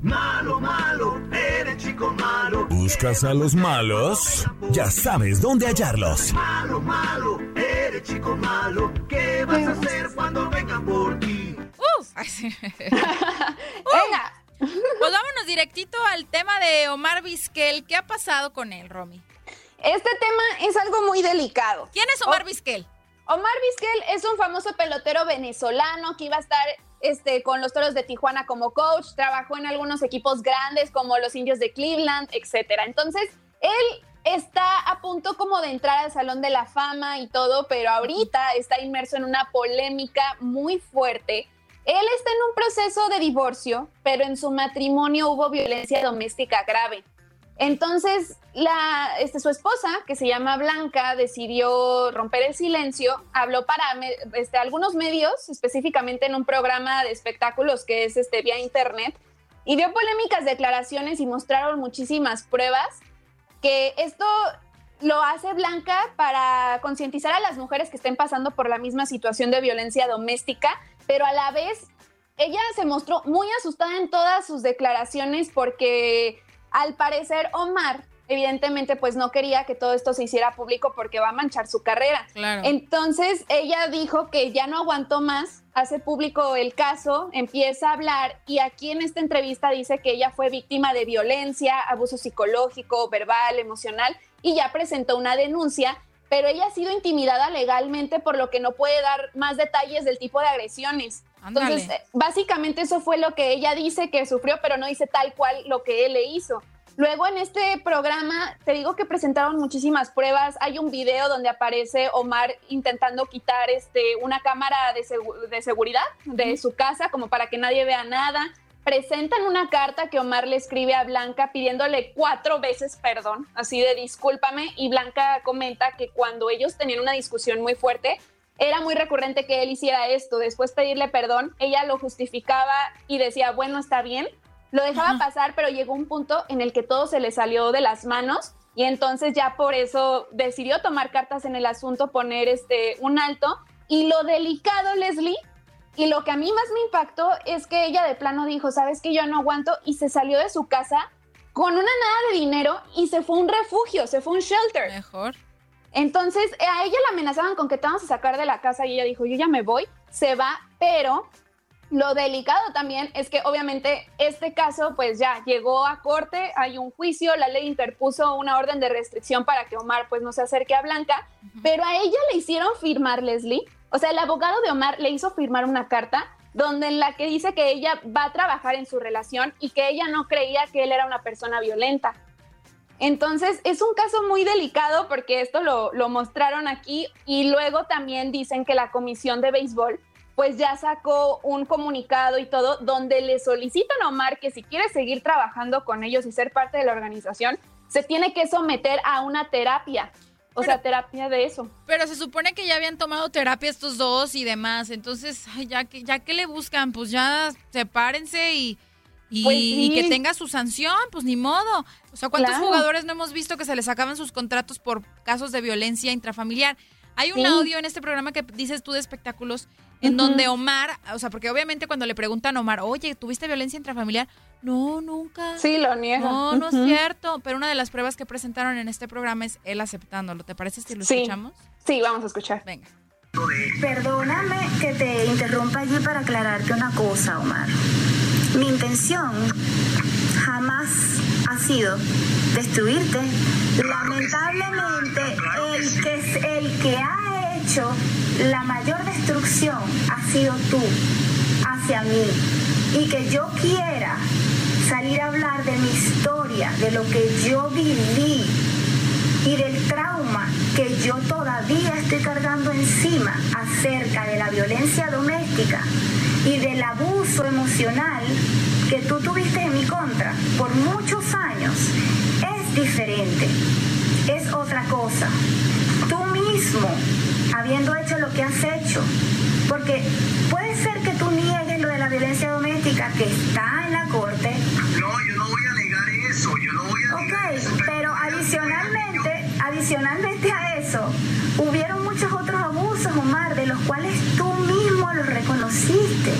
Malo, malo, eres chico malo. ¿Buscas a los malos? Ya sabes dónde hallarlos. Malo, malo, eres chico malo. ¿Qué vas a hacer cuando vengan por ti? ¡Uf! Venga. Pues vámonos directito al tema de Omar Vizquel. ¿Qué ha pasado con él, Romy? Este tema es algo muy delicado. ¿Quién es Omar Vizquel? Omar Vizquel es un famoso pelotero venezolano que iba a estar este, con los Toros de Tijuana como coach, trabajó en algunos equipos grandes como los Indios de Cleveland, etcétera. Entonces, él está a punto como de entrar al Salón de la Fama y todo, pero ahorita está inmerso en una polémica muy fuerte. Él está en un proceso de divorcio, pero en su matrimonio hubo violencia doméstica grave. Entonces, este, su esposa, que se llama Blanca, decidió romper el silencio, habló para este, algunos medios, específicamente en un programa de espectáculos que es este, vía internet, y dio polémicas declaraciones y mostraron muchísimas pruebas que esto lo hace Blanca para concientizar a las mujeres que estén pasando por la misma situación de violencia doméstica, pero a la vez ella se mostró muy asustada en todas sus declaraciones porque al parecer Omar evidentemente pues no quería que todo esto se hiciera público porque va a manchar su carrera. Entonces ella dijo que ya no aguantó más, hace público el caso, empieza a hablar y aquí en esta entrevista dice que ella fue víctima de violencia, abuso psicológico, verbal, emocional y ya presentó una denuncia, pero ella ha sido intimidada legalmente por lo que no puede dar más detalles del tipo de agresiones. Entonces, eh, básicamente eso fue lo que ella dice que sufrió, pero no dice tal cual lo que él le hizo. Luego en este programa, te digo que presentaron muchísimas pruebas. Hay un video donde aparece Omar intentando quitar este, una cámara de, de seguridad de su casa como para que nadie vea nada. Presentan una carta que Omar le escribe a Blanca pidiéndole cuatro veces perdón, así de discúlpame. Y Blanca comenta que cuando ellos tenían una discusión muy fuerte, era muy recurrente que él hiciera esto. Después pedirle perdón, ella lo justificaba y decía, bueno, está bien lo dejaba pasar, pero llegó un punto en el que todo se le salió de las manos y entonces ya por eso decidió tomar cartas en el asunto, poner este un alto. Y lo delicado, Leslie, y lo que a mí más me impactó es que ella de plano dijo, sabes que yo no aguanto y se salió de su casa con una nada de dinero y se fue a un refugio, se fue a un shelter. Mejor. Entonces a ella la amenazaban con que te vamos a sacar de la casa y ella dijo, yo ya me voy, se va, pero lo delicado también es que obviamente este caso pues ya llegó a corte, hay un juicio, la ley interpuso una orden de restricción para que Omar pues no se acerque a Blanca, pero a ella le hicieron firmar Leslie, o sea, el abogado de Omar le hizo firmar una carta donde en la que dice que ella va a trabajar en su relación y que ella no creía que él era una persona violenta. Entonces es un caso muy delicado porque esto lo, lo mostraron aquí y luego también dicen que la comisión de béisbol pues ya sacó un comunicado y todo donde le solicitan a Omar que si quiere seguir trabajando con ellos y ser parte de la organización, se tiene que someter a una terapia. O sea, terapia de eso. Pero se supone que ya habían tomado terapia estos dos y demás. Entonces, ya que ya que le buscan, pues ya sepárense y, y, pues que tenga su sanción, pues ni modo. O sea, ¿cuántos jugadores no hemos visto que se les acaban sus contratos por casos de violencia intrafamiliar? Hay un audio en este programa que dices tú de espectáculos en donde Omar, o sea, porque obviamente cuando le preguntan a Omar, oye, ¿tuviste violencia intrafamiliar? No, nunca. Sí, lo niega. No, no es cierto. Pero una de las pruebas que presentaron en este programa es él aceptándolo. ¿Te parece si lo escuchamos? Sí, vamos a escuchar. Venga. Perdóname que te interrumpa allí para aclararte una cosa, Omar. Mi intención jamás ha sido destruirte. Lamentablemente, el que, el que ha hecho la mayor destrucción ha sido tú hacia mí. Y que yo quiera salir a hablar de mi historia, de lo que yo viví y del trauma que yo todavía estoy cargando encima acerca de la violencia doméstica y del abuso emocional que tú tuviste en mi contra por muchos años, es diferente, es otra cosa. Mismo habiendo hecho lo que has hecho. Porque puede ser que tú niegues lo de la violencia doméstica que está en la corte. No, yo no voy a negar eso, yo no voy a negar eso. pero adicionalmente, adicionalmente a eso, hubieron muchos otros abusos, Omar, de los cuales tú mismo los reconociste.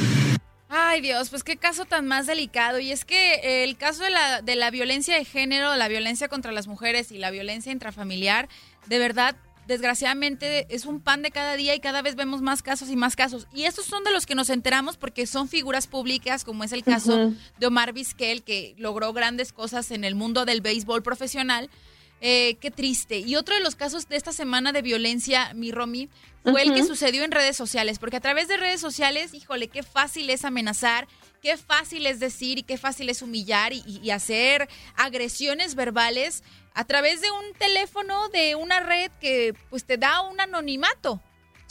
Ay Dios, pues qué caso tan más delicado. Y es que el caso de la, de la violencia de género, la violencia contra las mujeres y la violencia intrafamiliar, de verdad desgraciadamente es un pan de cada día y cada vez vemos más casos y más casos. Y estos son de los que nos enteramos porque son figuras públicas, como es el caso de Omar Vizquel, que logró grandes cosas en el mundo del béisbol profesional. Eh, qué triste. Y otro de los casos de esta semana de violencia, mi Romy, fue el que sucedió en redes sociales, porque a través de redes sociales, híjole, qué fácil es amenazar, qué fácil es decir y qué fácil es humillar y hacer agresiones verbales a través de un teléfono de una red que pues te da un anonimato.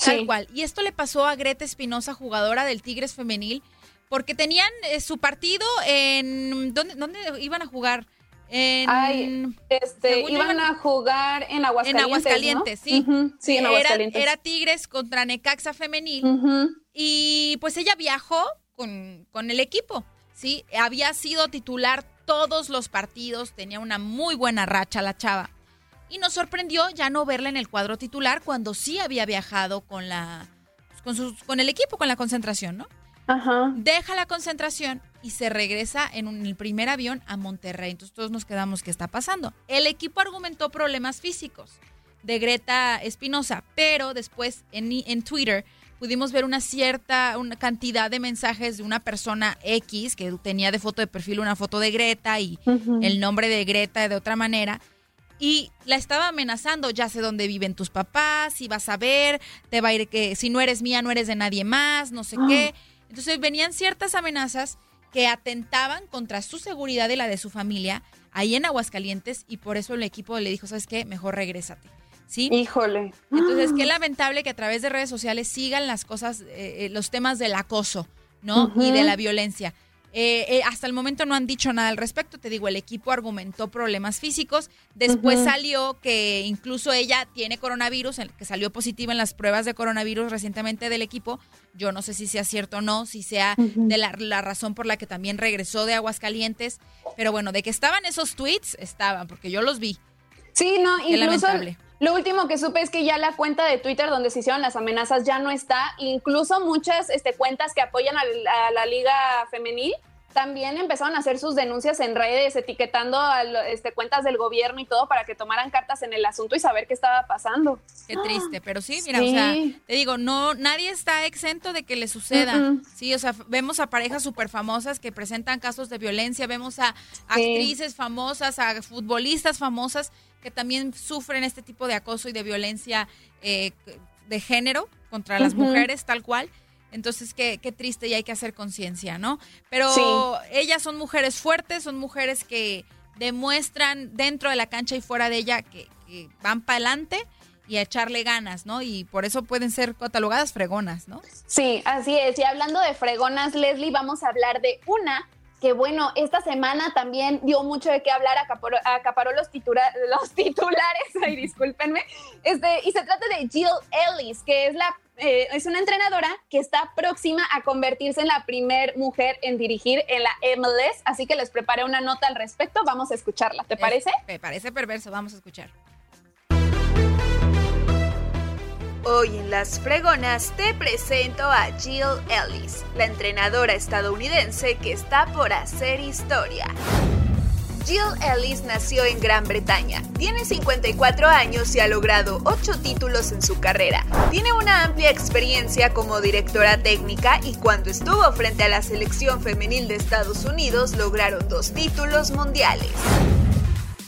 Tal cual. Y esto le pasó a Greta Espinosa, jugadora del Tigres femenil, porque tenían eh, su partido en ¿dónde, ¿dónde, iban a jugar? En, este, iban, a jugar en Aguascalientes. En Aguascalientes, sí. Sí, en Aguascalientes. Era, Tigres contra Necaxa femenil. Y pues ella viajó con, con el equipo, ¿sí? Había sido titular todos los partidos, tenía una muy buena racha la chava. Y nos sorprendió ya no verla en el cuadro titular cuando sí había viajado con la con, sus, con el equipo, con la concentración, ¿no? Ajá. Deja la concentración y se regresa en un- el primer avión a Monterrey. Entonces todos nos quedamos, ¿qué está pasando? El equipo argumentó problemas físicos de Greta Espinosa, pero después en, en Twitter pudimos ver una cierta una cantidad de mensajes de una persona X que tenía de foto de perfil una foto de Greta y el nombre de Greta de otra manera. Y la estaba amenazando, ya sé dónde viven tus papás, si vas a ver, te va a ir que si no eres mía, no eres de nadie más, no sé qué. Entonces venían ciertas amenazas que atentaban contra su seguridad y la de su familia ahí en Aguascalientes y por eso el equipo le dijo, ¿sabes qué? Mejor regrésate. ¿Sí? Híjole. Entonces, qué lamentable que a través de redes sociales sigan las cosas, eh, eh, los temas del acoso, ¿no? Y de la violencia. Eh, eh, hasta el momento no han dicho nada al respecto. Te digo, el equipo argumentó problemas físicos. Después salió que incluso ella tiene coronavirus, que salió positiva en las pruebas de coronavirus recientemente del equipo. Yo no sé si sea cierto o no, si sea de la, la razón por la que también regresó de Aguascalientes. Pero bueno, de que estaban esos tweets, estaban, porque yo los vi. Sí, no, incluso lo último que supe es que ya la cuenta de Twitter donde se hicieron las amenazas ya no está. Incluso muchas este, cuentas que apoyan a la, a la liga femenil también empezaron a hacer sus denuncias en redes, etiquetando a lo- este, cuentas del gobierno y todo para que tomaran cartas en el asunto y saber qué estaba pasando. Qué triste, pero sí, mira, Sí. o sea, te digo, no, nadie está exento de que le suceda. Mm-mm. Sí, o sea, vemos a parejas súper famosas que presentan casos de violencia, vemos a actrices famosas, a futbolistas famosas que también sufren este tipo de acoso y de violencia eh, de género contra las mujeres, tal cual. Entonces, qué, qué triste y hay que hacer conciencia, ¿no? Pero Sí. ellas son mujeres fuertes, son mujeres que demuestran dentro de la cancha y fuera de ella que, que van para adelante y a echarle ganas, ¿no? Y por eso pueden ser catalogadas fregonas, ¿no? Sí, así es. Y hablando de fregonas, Leslie, vamos a hablar de una que, bueno, esta semana también dio mucho de qué hablar, acaparó, acaparó los, titura- los titulares, ay, discúlpenme, este, y se trata de Jill Ellis, que es, la, eh, es una entrenadora que está próxima a convertirse en la primer mujer en dirigir en la MLS, así que les preparé una nota al respecto, vamos a escucharla, ¿te parece? Me parece perverso, vamos a escuchar. Hoy en Las Fregonas te presento a Jill Ellis, la entrenadora estadounidense que está por hacer historia. Jill Ellis nació en Gran Bretaña, tiene 54 años y ha logrado 8 títulos en su carrera. Tiene una amplia experiencia como directora técnica y cuando estuvo frente a la selección femenil de Estados Unidos lograron dos títulos mundiales.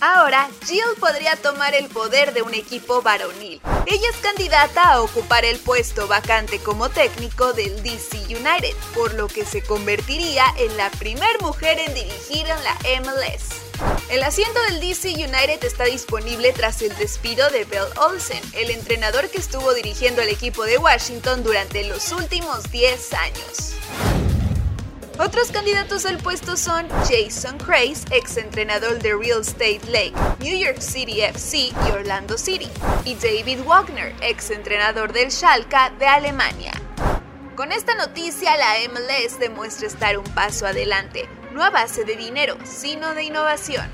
Ahora, Jill podría tomar el poder de un equipo varonil. Ella es candidata a ocupar el puesto vacante como técnico del DC United, por lo que se convertiría en la primer mujer en dirigir en la MLS. El asiento del DC United está disponible tras el despido de Bell Olsen, el entrenador que estuvo dirigiendo al equipo de Washington durante los últimos 10 años. Otros candidatos al puesto son Jason Kreis, ex entrenador de Real Estate Lake, New York City FC y Orlando City, y David Wagner, ex entrenador del Schalke de Alemania. Con esta noticia, la MLS demuestra estar un paso adelante, no a base de dinero, sino de innovación.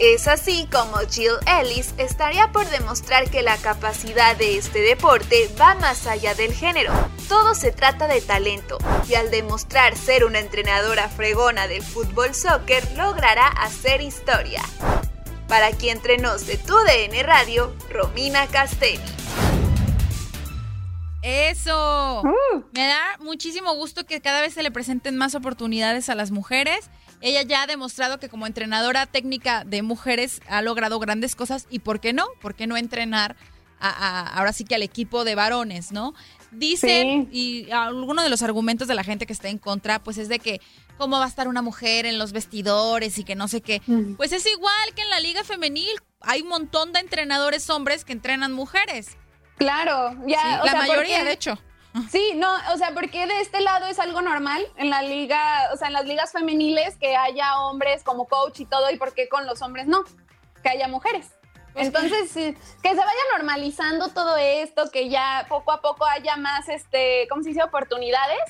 Es así como Jill Ellis estaría por demostrar que la capacidad de este deporte va más allá del género. Todo se trata de talento y al demostrar ser una entrenadora fregona del fútbol soccer logrará hacer historia. Para quien entrenó de tu DN Radio, Romina Castelli. Eso. Me da muchísimo gusto que cada vez se le presenten más oportunidades a las mujeres. Ella ya ha demostrado que como entrenadora técnica de mujeres ha logrado grandes cosas y ¿por qué no? ¿Por qué no entrenar a- a- ahora sí que al equipo de varones, ¿no? Dicen, y alguno de los argumentos de la gente que está en contra, pues es de que cómo va a estar una mujer en los vestidores y que no sé qué. Pues es igual que en la liga femenil. Hay un montón de entrenadores hombres que entrenan mujeres. Claro, ya. Sí, o la sea, mayoría, porque- de hecho. Sí, no, o sea, porque de este lado es algo normal en la liga, o sea, en las ligas femeniles que haya hombres como coach y todo, y por qué con los hombres no, que haya mujeres. Pues Entonces, sí, que se vaya normalizando todo esto, que ya poco a poco haya más, este, ¿cómo se dice? Oportunidades.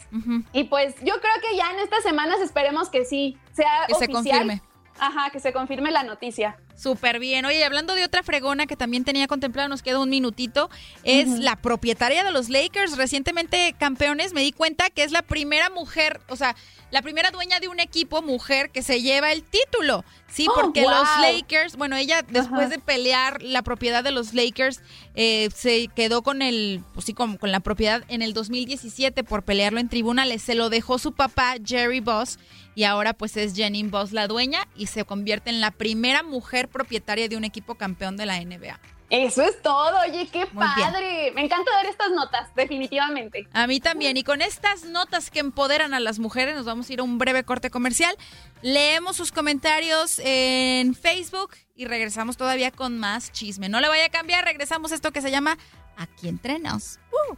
Y pues yo creo que ya en estas semanas esperemos que sí, sea Que se oficial. confirme. Ajá, que se confirme la noticia. Súper bien. Oye, hablando de otra fregona que también tenía contemplado, nos queda un minutito, es la propietaria de los Lakers, recientemente campeones, me di cuenta que es la primera mujer, o sea, la primera dueña de un equipo mujer que se lleva el título. Sí, Oh, porque wow. los Lakers, bueno, ella después de pelear la propiedad de los Lakers, eh, se quedó con el, pues sí, con, con la propiedad en el 2017 por pelearlo en tribunales. Se lo dejó su papá, Jerry Boss, y ahora pues es Jenny Boss la dueña y se convierte en la primera mujer propietaria de un equipo campeón de la NBA. Eso es todo, oye, qué Muy bien. padre. Me encanta ver estas notas, definitivamente. A mí también. Y con estas notas que empoderan a las mujeres, nos vamos a ir a un breve corte comercial. Leemos sus comentarios en Facebook y regresamos todavía con más chisme. No le vaya a cambiar, regresamos a esto que se llama Aquí entrenos. Uh.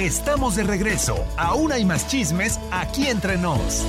Estamos de regreso. Aún hay más chismes aquí entre nos.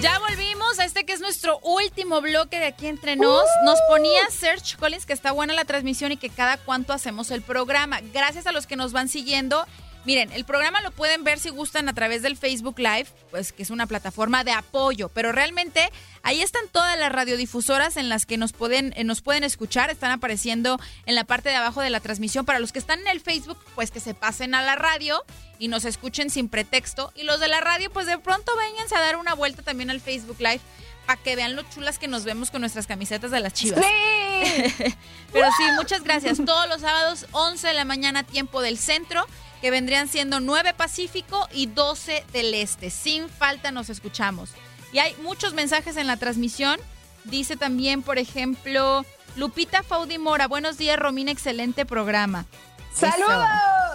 Ya volvimos a este que es nuestro último bloque de aquí entre nos. Nos ponía Search Collins que está buena la transmisión y que cada cuánto hacemos el programa. Gracias a los que nos van siguiendo. Miren, el programa lo pueden ver si gustan a través del Facebook Live, pues que es una plataforma de apoyo, pero realmente ahí están todas las radiodifusoras en las que nos pueden, eh, nos pueden escuchar, están apareciendo en la parte de abajo de la transmisión. Para los que están en el Facebook, pues que se pasen a la radio y nos escuchen sin pretexto. Y los de la radio, pues de pronto vénganse a dar una vuelta también al Facebook Live para que vean lo chulas que nos vemos con nuestras camisetas de las chivas. Pero sí, muchas gracias. Todos los sábados, 11 de la mañana, tiempo del centro, que vendrían siendo 9 Pacífico y 12 del Este. Sin falta nos escuchamos. Y hay muchos mensajes en la transmisión. Dice también, por ejemplo, Lupita Faudi Mora, buenos días, Romina, excelente programa. ¡Saludos!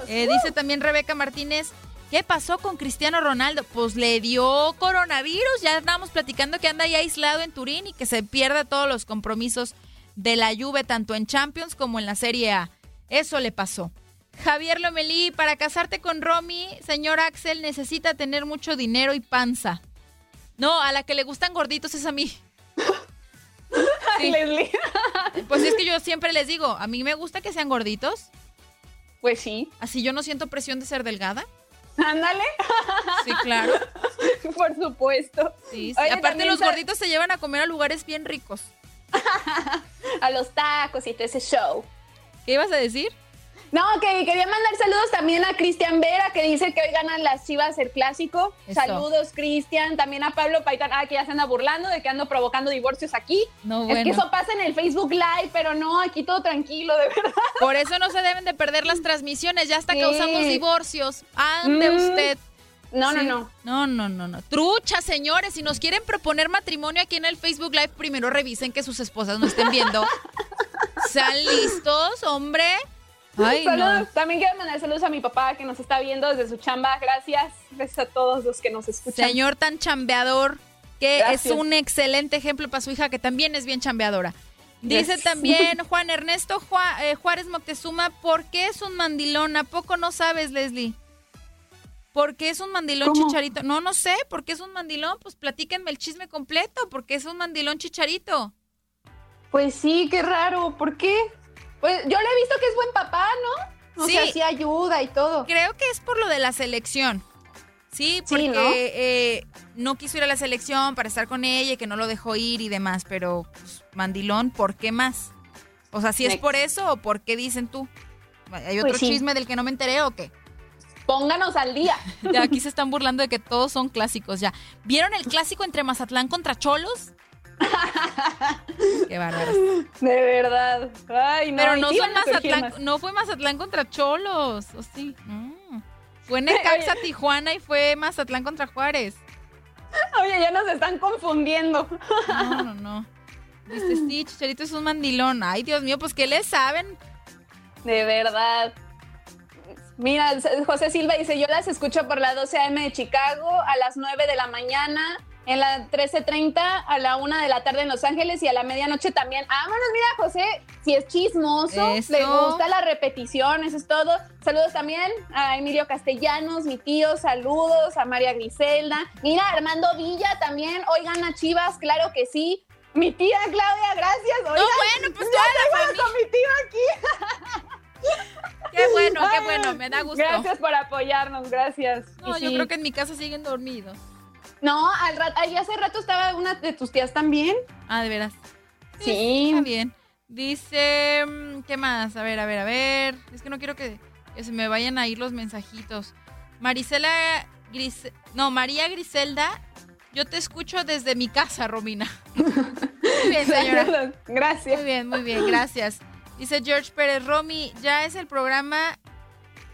Eh, dice también Rebeca Martínez, ¿qué pasó con Cristiano Ronaldo? Pues le dio coronavirus, ya estábamos platicando que anda ahí aislado en Turín y que se pierde todos los compromisos de la Juve, tanto en Champions como en la Serie A. Eso le pasó. Javier Lomelí, para casarte con Romy, señor Axel, necesita tener mucho dinero y panza. No, a la que le gustan gorditos es a mí. Leslie. Pues es que yo siempre les digo, a mí me gusta que sean gorditos. Pues sí. Así yo no siento presión de ser delgada. Ándale. Sí, claro. Por supuesto. Sí, sí. Oye, Aparte los gorditos se llevan a comer a lugares bien ricos. A los tacos y todo ese show. ¿Qué ibas a decir? No, que quería mandar saludos también a Cristian Vera, que dice que hoy ganan las Chivas el clásico. Eso. Saludos, Cristian. También a Pablo Paitán, ah, que ya se anda burlando de que ando provocando divorcios aquí. No, Es bueno. que eso pasa en el Facebook Live, pero no, aquí todo tranquilo, de verdad. Por eso no se deben de perder las transmisiones. Ya hasta Sí. causamos divorcios. Ande Mm. usted. No, no, no. No, no, no, no. Trucha, señores. Si nos quieren proponer matrimonio aquí en el Facebook Live, primero revisen que sus esposas no estén viendo. ¿Sean listos, hombre? Ay, Saludos. no. También quiero mandar saludos a mi papá que nos está viendo desde su chamba. Gracias. Gracias a todos los que nos escuchan. Señor tan chambeador, que Gracias. es un excelente ejemplo para su hija, que también es bien chambeadora. Dice también Juan Ernesto eh, Juárez Moctezuma, ¿por qué es un mandilón? ¿A poco no sabes, Leslie? ¿Por qué es un mandilón ¿Cómo? chicharito? No, no sé, ¿por qué es un mandilón? Pues platíquenme el chisme completo, ¿por qué es un mandilón chicharito? Pues sí, qué raro. ¿Por qué? Pues yo le he visto que es buen papá, ¿no? O Sí. sea, sí ayuda y todo. Creo que es por lo de la selección. Sí, porque Sí, ¿no? eh, no quiso ir a la selección para estar con ella y que no lo dejó ir y demás, pero pues, mandilón, ¿por qué más? O sea, si es Next. por eso o por qué dicen tú. ¿Hay otro Pues sí. chisme del que no me enteré o qué? Pónganos al día. Ya aquí se están burlando de que todos son clásicos ya. ¿Vieron el clásico entre Mazatlán contra Cholos? qué bárbaros. De verdad. Ay, no. Pero no, son Mazatlán, más. no fue Mazatlán contra Cholos, ¿o sí? Mm. Fue Necaxa Tijuana y fue Mazatlán contra Juárez. Oye, ya nos están confundiendo. No, no, no. Dice, sí, Chicharito es un mandilón. Ay, Dios mío, pues ¿qué le saben? De verdad. Mira, José Silva dice, yo las escucho por la 12 AM de Chicago a las 9 de la mañana. En la 13.30 a la una de la tarde en Los Ángeles y a la medianoche también. Vámonos, mira, José, si es chismoso, Eso. le gusta la repetición, eso es todo. Saludos también a Emilio Castellanos, mi tío, saludos a María Griselda. Mira, Armando Villa también, oigan a Chivas, claro que sí. Mi tía Claudia, gracias. Oigan, bueno, pues toda la tengo con mi tío aquí. Qué bueno, qué bueno, me da gusto. Gracias por apoyarnos, gracias. No, Y yo sí. creo que en mi casa siguen dormidos. No, al rato, ahí hace rato estaba una de tus tías también. Ah, de veras. Sí. Está bien. Dice, mm, ¿qué más? A ver, a ver, a ver. Es que no quiero que, que se me vayan a ir los mensajitos. Marisela Gris... No, María Griselda, yo te escucho desde mi casa, Romina. Muy bien, señora. Gracias. Muy bien, muy bien, gracias. Dice George Pérez, Romy, ya es el programa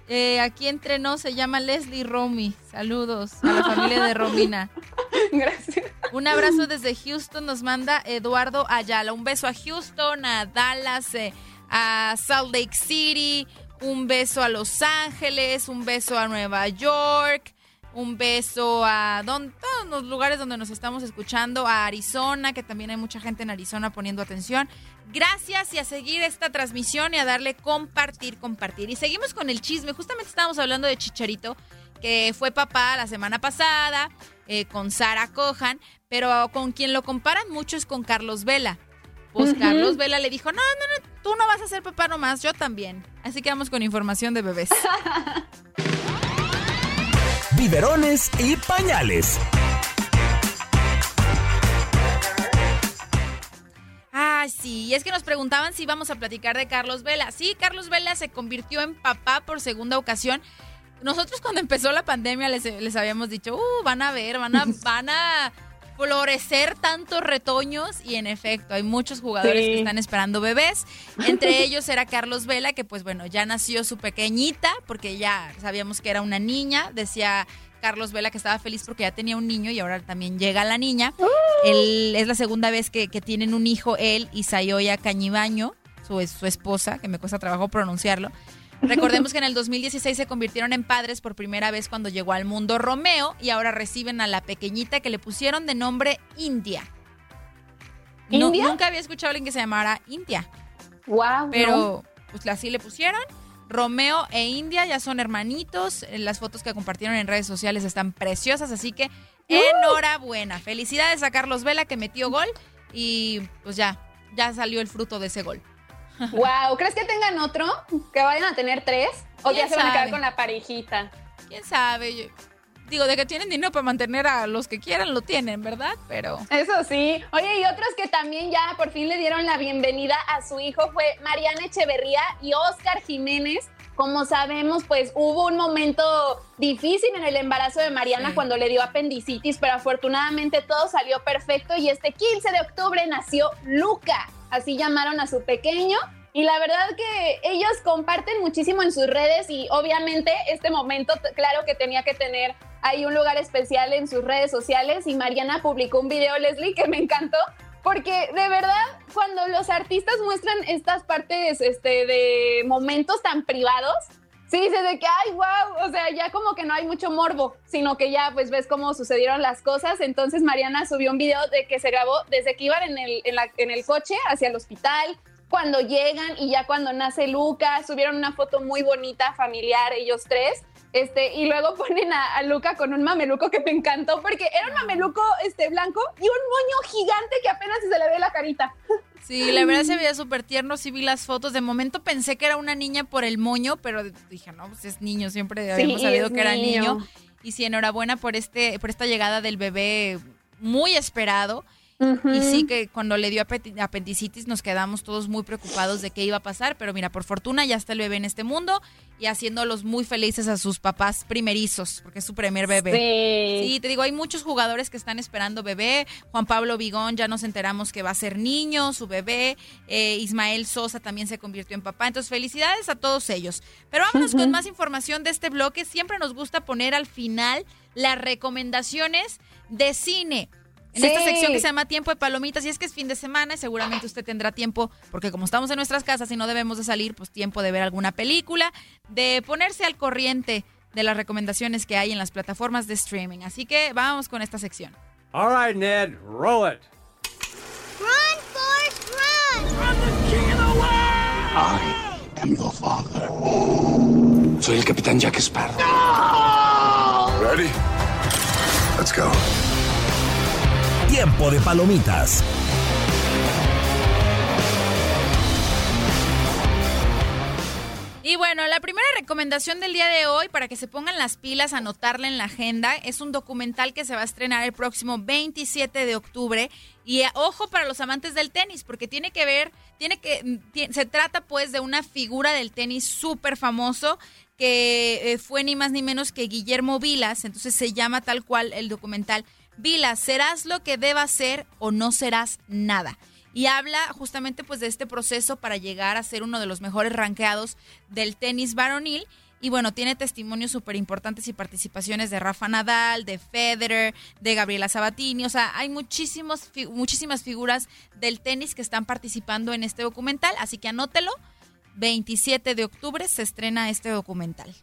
eh, aquí entre nos, se llama Leslie Romy. Saludos a la familia de Romina. Gracias. Un abrazo desde Houston nos manda Eduardo Ayala. Un beso a Houston, a Dallas, eh, a Salt Lake City, un beso a Los Ángeles, un beso a Nueva York, un beso a don- todos los lugares donde nos estamos escuchando, a Arizona, que también hay mucha gente en Arizona poniendo atención. Gracias y a seguir esta transmisión y a darle compartir, compartir. Y seguimos con el chisme. Justamente estábamos hablando de Chicharito, que fue papá la semana pasada eh, con Sara Cohan, pero con quien lo comparan mucho es con Carlos Vela. Pues. Carlos Vela le dijo, no, no, no, tú no vas a ser papá nomás, yo también. Así que vamos con información de bebés. Biberones y pañales. Ah, sí, y es que nos preguntaban si íbamos a platicar de Carlos Vela. Sí, Carlos Vela se convirtió en papá por segunda ocasión. Nosotros cuando empezó la pandemia les, les habíamos dicho, uh, van a ver, van a, van a florecer tantos retoños y en efecto hay muchos jugadores Sí. que están esperando bebés. Entre ellos era Carlos Vela, que pues bueno, ya nació su pequeñita porque ya sabíamos que era una niña. Decía Carlos Vela que estaba feliz porque ya tenía un niño y ahora también llega la niña. Él es la segunda vez que, que tienen un hijo, él y Sayoya Cañibaño, su, su esposa, que me cuesta trabajo pronunciarlo. Recordemos que en el 2016 se convirtieron en padres por primera vez cuando llegó al mundo Romeo y ahora reciben a la pequeñita que le pusieron de nombre India. No- ¿India? nunca había escuchado a alguien que se llamara India, Wow. pero pues así le pusieron. Romeo e India ya son hermanitos. Eh, Las fotos que compartieron en redes sociales están preciosas, así que enhorabuena. Felicidades a Carlos Vela que metió gol y pues ya, ya salió el fruto de ese gol. Wow, ¿crees que tengan otro? ¿Que vayan a tener tres? ¿O ya ¿Quién se van a quedar con la parejita? ¿Quién sabe? Yo- digo, de que tienen dinero para mantener a los que quieran, lo tienen, ¿verdad? Pero... Eso sí. Oye, y otros que también ya por fin le dieron la bienvenida a su hijo fue Mariana Echeverría y Oscar Jiménez. Como sabemos, pues hubo un momento difícil en el embarazo de Mariana Sí. cuando le dio apendicitis, pero afortunadamente todo salió perfecto y este 15 de octubre nació Luca. Así llamaron a su pequeño. Y la verdad que ellos comparten muchísimo en sus redes y obviamente este momento, claro que tenía que tener ahí un lugar especial en sus redes sociales y Mariana publicó un video, Leslie, que me encantó, porque de verdad cuando los artistas muestran estas partes este, de momentos tan privados, sí dices de que, ay, wow, o sea, ya como que no hay mucho morbo, sino que ya pues ves cómo sucedieron las cosas. Entonces Mariana subió un video de que se grabó desde que iban en el, en la- en el coche hacia el hospital, cuando llegan y ya cuando nace Luca, subieron una foto muy bonita, familiar, ellos tres. Este, y luego ponen a, a Luca con un mameluco que me encantó porque era un mameluco este, blanco y un moño gigante que apenas se le ve la carita. Sí, la verdad se veía súper tierno, sí vi las fotos. De momento pensé que era una niña por el moño, pero dije, no, pues es niño, siempre habíamos sabido que era niño. niño. Y sí, enhorabuena por este, por esta llegada del bebé muy esperado. Y sí que cuando le dio ape- apendicitis nos quedamos todos muy preocupados de qué iba a pasar, pero mira, por fortuna ya está el bebé en este mundo y haciéndolos muy felices a sus papás primerizos, porque es su primer bebé. Sí. Sí, te digo, hay muchos jugadores que están esperando bebé. Juan Pablo Vigón, ya nos enteramos que va a ser niño, su bebé. Eh, Ismael Sosa también se convirtió en papá. Entonces, felicidades a todos ellos. Pero vámonos con más información de este bloque. Siempre nos gusta poner al final las recomendaciones de cine. En esta sección que se llama Tiempo de Palomitas, y es que es fin de semana, y seguramente usted tendrá tiempo, porque como estamos en nuestras casas y no debemos de salir, pues tiempo de ver alguna película, de ponerse al corriente de las recomendaciones que hay en las plataformas de streaming. Así que vamos con esta sección. All right, Ned, roll it. Run, Forrest, run! I'm the king of the world! I am your father. Soy el capitán Jack Sparrow. Ready? Let's go. Tiempo de palomitas. Y bueno, la primera recomendación del día de hoy, para que se pongan las pilas, anotarla en la agenda, es un documental que se va a estrenar el próximo 27 de octubre. Y eh, ojo para los amantes del tenis, porque tiene que ver, tiene que, mm, se trata pues de una figura del tenis súper famoso que eh, fue ni más ni menos que Guillermo Vilas, entonces se llama tal cual el documental. Vilas, ¿serás lo que debas ser o no serás nada? y habla justamente pues de este proceso para llegar a ser uno de los mejores ranqueados del tenis varonil. Y bueno, tiene testimonios súper importantes y participaciones de Rafa Nadal, de Federer, de Gabriela Sabatini. O sea, hay muchísimos, muchísimas figuras del tenis que están participando en este documental. Así que anótelo. 27 de octubre se estrena este documental.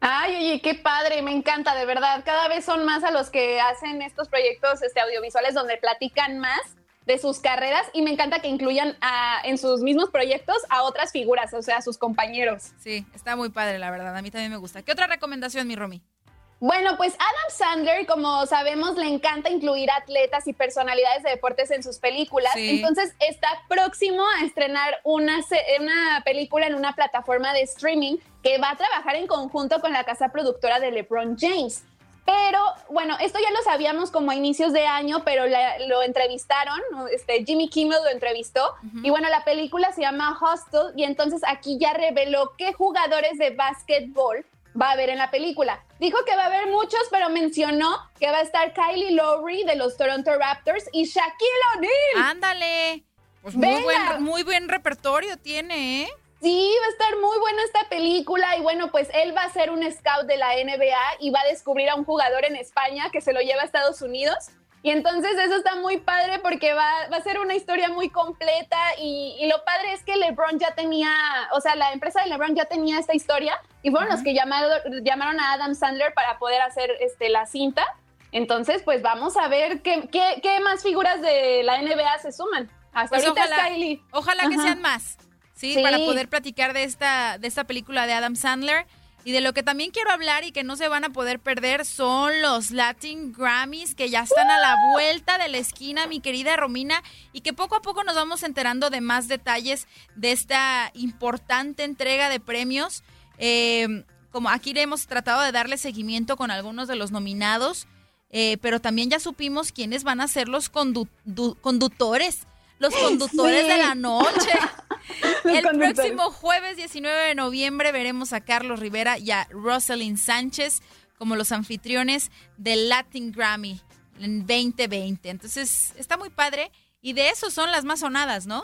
Ay, oye, qué padre, me encanta, de verdad. Cada vez son más a los que hacen estos proyectos este, audiovisuales donde platican más de sus carreras y me encanta que incluyan a, en sus mismos proyectos a otras figuras, o sea, a sus compañeros. Sí, está muy padre, la verdad. A mí también me gusta. ¿Qué otra recomendación, mi Romy? Bueno, pues Adam Sandler, como sabemos, le encanta incluir atletas y personalidades de deportes en sus películas. Entonces está próximo a estrenar una, una película en una plataforma de streaming que va a trabajar en conjunto con la casa productora de LeBron James. Pero bueno, esto ya lo sabíamos como a inicios de año, pero lo entrevistaron, este, Jimmy Kimmel lo entrevistó. Y bueno, la película se llama Hostel y entonces aquí ya reveló qué jugadores de básquetbol va a haber en la película. Dijo que va a haber muchos, pero mencionó que va a estar Kylie Lowry de los Toronto Raptors y Shaquille O'Neal. Ándale. Pues muy buen, muy buen repertorio tiene, ¿eh? Sí, va a estar muy buena esta película y bueno, pues él va a ser un scout de la NBA y va a descubrir a un jugador en España que se lo lleva a Estados Unidos. Y entonces eso está muy padre porque va, a ser una historia muy completa y, lo padre es que LeBron ya tenía, o sea, la empresa de LeBron ya tenía esta historia y fueron los que llamaron a Adam Sandler para poder hacer este, la cinta. Entonces, pues vamos a ver qué, qué, más figuras de la NBA se suman. Hasta pues ahorita ojalá, Kylie. Ojalá que sean más. ¿Sí? Para poder platicar de esta, de esta película de Adam Sandler. Y de lo que también quiero hablar y que no se van a poder perder son los Latin Grammys que ya están a la vuelta de la esquina, mi querida Romina, y que poco a poco nos vamos enterando de más detalles de esta importante entrega de premios. Eh, como aquí hemos tratado de darle seguimiento con algunos de los nominados, eh, pero también ya supimos quiénes van a ser los conductores los conductores de la noche. El próximo jueves 19 de noviembre veremos a Carlos Rivera y a Rosalind Sánchez como los anfitriones del Latin Grammy en 2020. Entonces, está muy padre y de eso son las más sonadas, ¿no?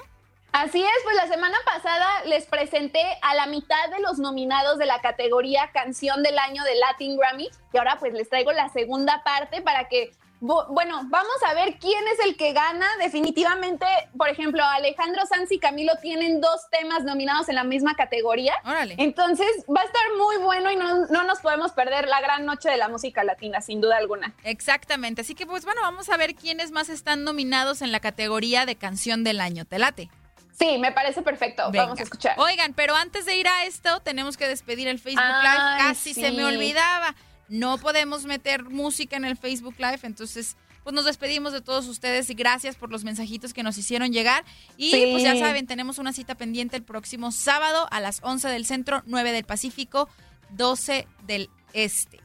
Así es, pues la semana pasada les presenté a la mitad de los nominados de la categoría Canción del Año de Latin Grammy y ahora pues les traigo la segunda parte para que bueno, vamos a ver quién es el que gana. Definitivamente, por ejemplo, Alejandro Sanz y Camilo tienen dos temas nominados en la misma categoría. Órale. Entonces va a estar muy bueno y no, no, nos podemos perder la gran noche de la música latina, sin duda alguna. Exactamente. Así que, pues bueno, vamos a ver quiénes más están nominados en la categoría de canción del año. ¿Te late? Sí, me parece perfecto. Vamos a escuchar. Oigan, pero antes de ir a esto, tenemos que despedir el Facebook Live. Casi se me olvidaba no podemos meter música en el Facebook Live, entonces pues nos despedimos de todos ustedes y gracias por los mensajitos que nos hicieron llegar. Y pues ya saben, tenemos una cita pendiente el próximo sábado a las 11 del centro, 9 del Pacífico, 12 del Este.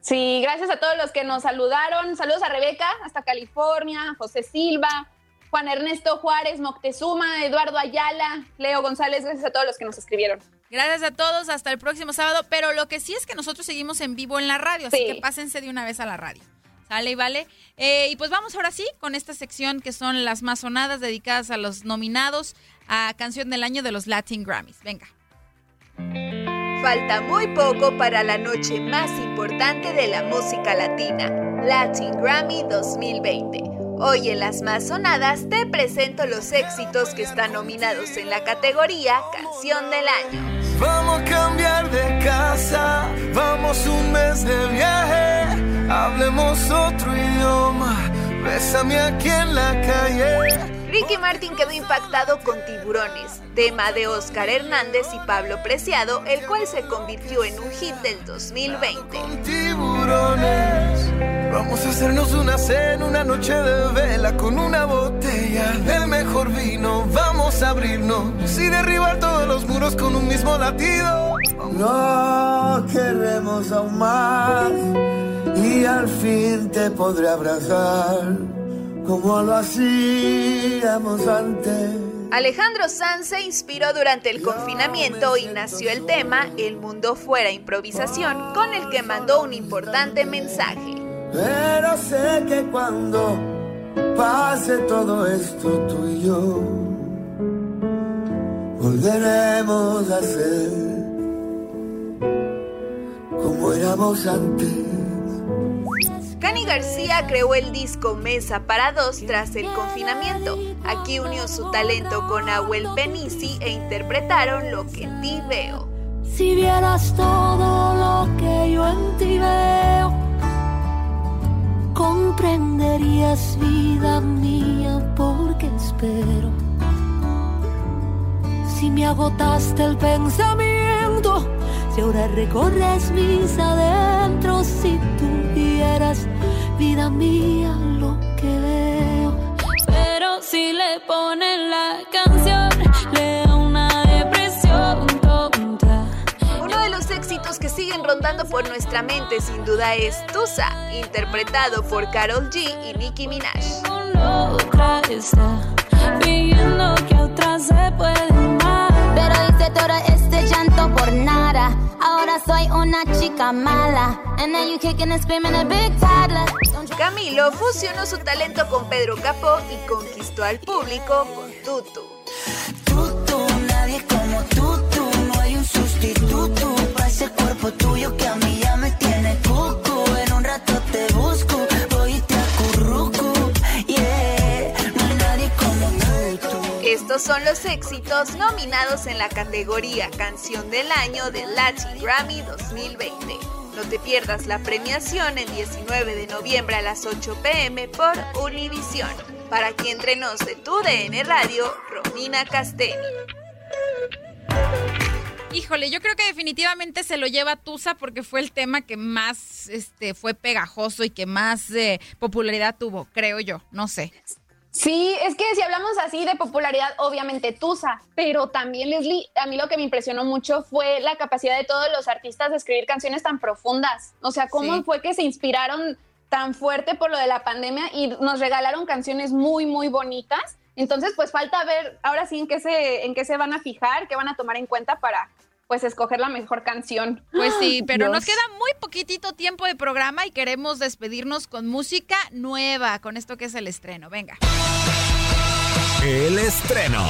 Sí, gracias a todos los que nos saludaron. Saludos a Rebeca, hasta California, José Silva, Juan Ernesto Juárez, Moctezuma, Eduardo Ayala, Leo González, gracias a todos los que nos escribieron. Gracias a todos, hasta el próximo sábado. Pero lo que sí es que nosotros seguimos en vivo en la radio, así que pásense de una vez a la radio. ¿Sale y vale? Eh, y pues vamos ahora sí con esta sección que son las más sonadas dedicadas a los nominados a Canción del Año de los Latin Grammys. Venga. Falta muy poco para la noche más importante de la música latina, Latin Grammy 2020. Hoy en las más sonadas te presento los éxitos que están nominados en la categoría Canción del Año. Vamos a cambiar de casa, vamos un mes de viaje, hablemos otro idioma bésame aquí en la calle. Ricky Martin quedó impactado con Tiburones, tema de Oscar Hernández y Pablo Preciado, el cual se convirtió en un hit del 2020. Tiburones, vamos a hacernos una cena, una noche de vela con una botella del mejor vino. Vamos a abrirnos y derribar todos los muros con un mismo latido. No queremos aún más y al fin te podré abrazar como lo hacíamos antes. Alejandro Sanz se inspiró durante el confinamiento y nació el tema El mundo fuera improvisación, con el que mandó un importante mensaje. Pero sé que cuando pase todo esto tú y yo, volveremos a ser como éramos antes. Cani García creó el disco Mesa para dos tras el confinamiento. Aquí unió su talento con Abuel Penisi e interpretaron Lo que en ti veo. Si vieras todo lo que yo en ti veo, comprenderías vida mía porque espero. Si me agotaste el pensamiento, si ahora recorres mis adentros, si tuvieras vida mía lo que veo. Pero si le ponen la canción, le éxitos que siguen rondando por nuestra mente sin duda es Tusa, interpretado por Carol G y Nicki Minaj. Con otra está pidiendo que otra se puede amar. Pero hice todo este llanto por nada. Ahora soy una chica mala. And you kicking and screaming a big toddler. Camilo fusionó su talento con Pedro Capó y conquistó al público con Tutu. Tutu, nadie como tú, ese cuerpo tuyo que a mí ya me tiene cucu. En un rato te busco, voy y te acurruco. Yeah, no hay nadie como tú. Estos son los éxitos nominados en la categoría Canción del Año del Latin Grammy 2020. No te pierdas la premiación el 19 de noviembre a las 8 pm por Univision. Para aquí entre nos de tu DN Radio, Romina Castelli. Híjole, yo creo que definitivamente se lo lleva Tusa porque fue el tema que más este, fue pegajoso y que más eh, popularidad tuvo, creo yo, no sé. Sí, es que si hablamos así de popularidad, obviamente Tusa, pero también Leslie, a mí lo que me impresionó mucho fue la capacidad de todos los artistas de escribir canciones tan profundas. O sea, cómo Sí. fue que se inspiraron tan fuerte por lo de la pandemia y nos regalaron canciones muy, muy bonitas. Entonces, pues falta ver ahora sí en qué se, en qué se van a fijar, qué van a tomar en cuenta para pues escoger la mejor canción. Pues sí, pero nos queda muy poquitito tiempo de programa y queremos despedirnos con música nueva, con esto que es el estreno. Venga. El estreno.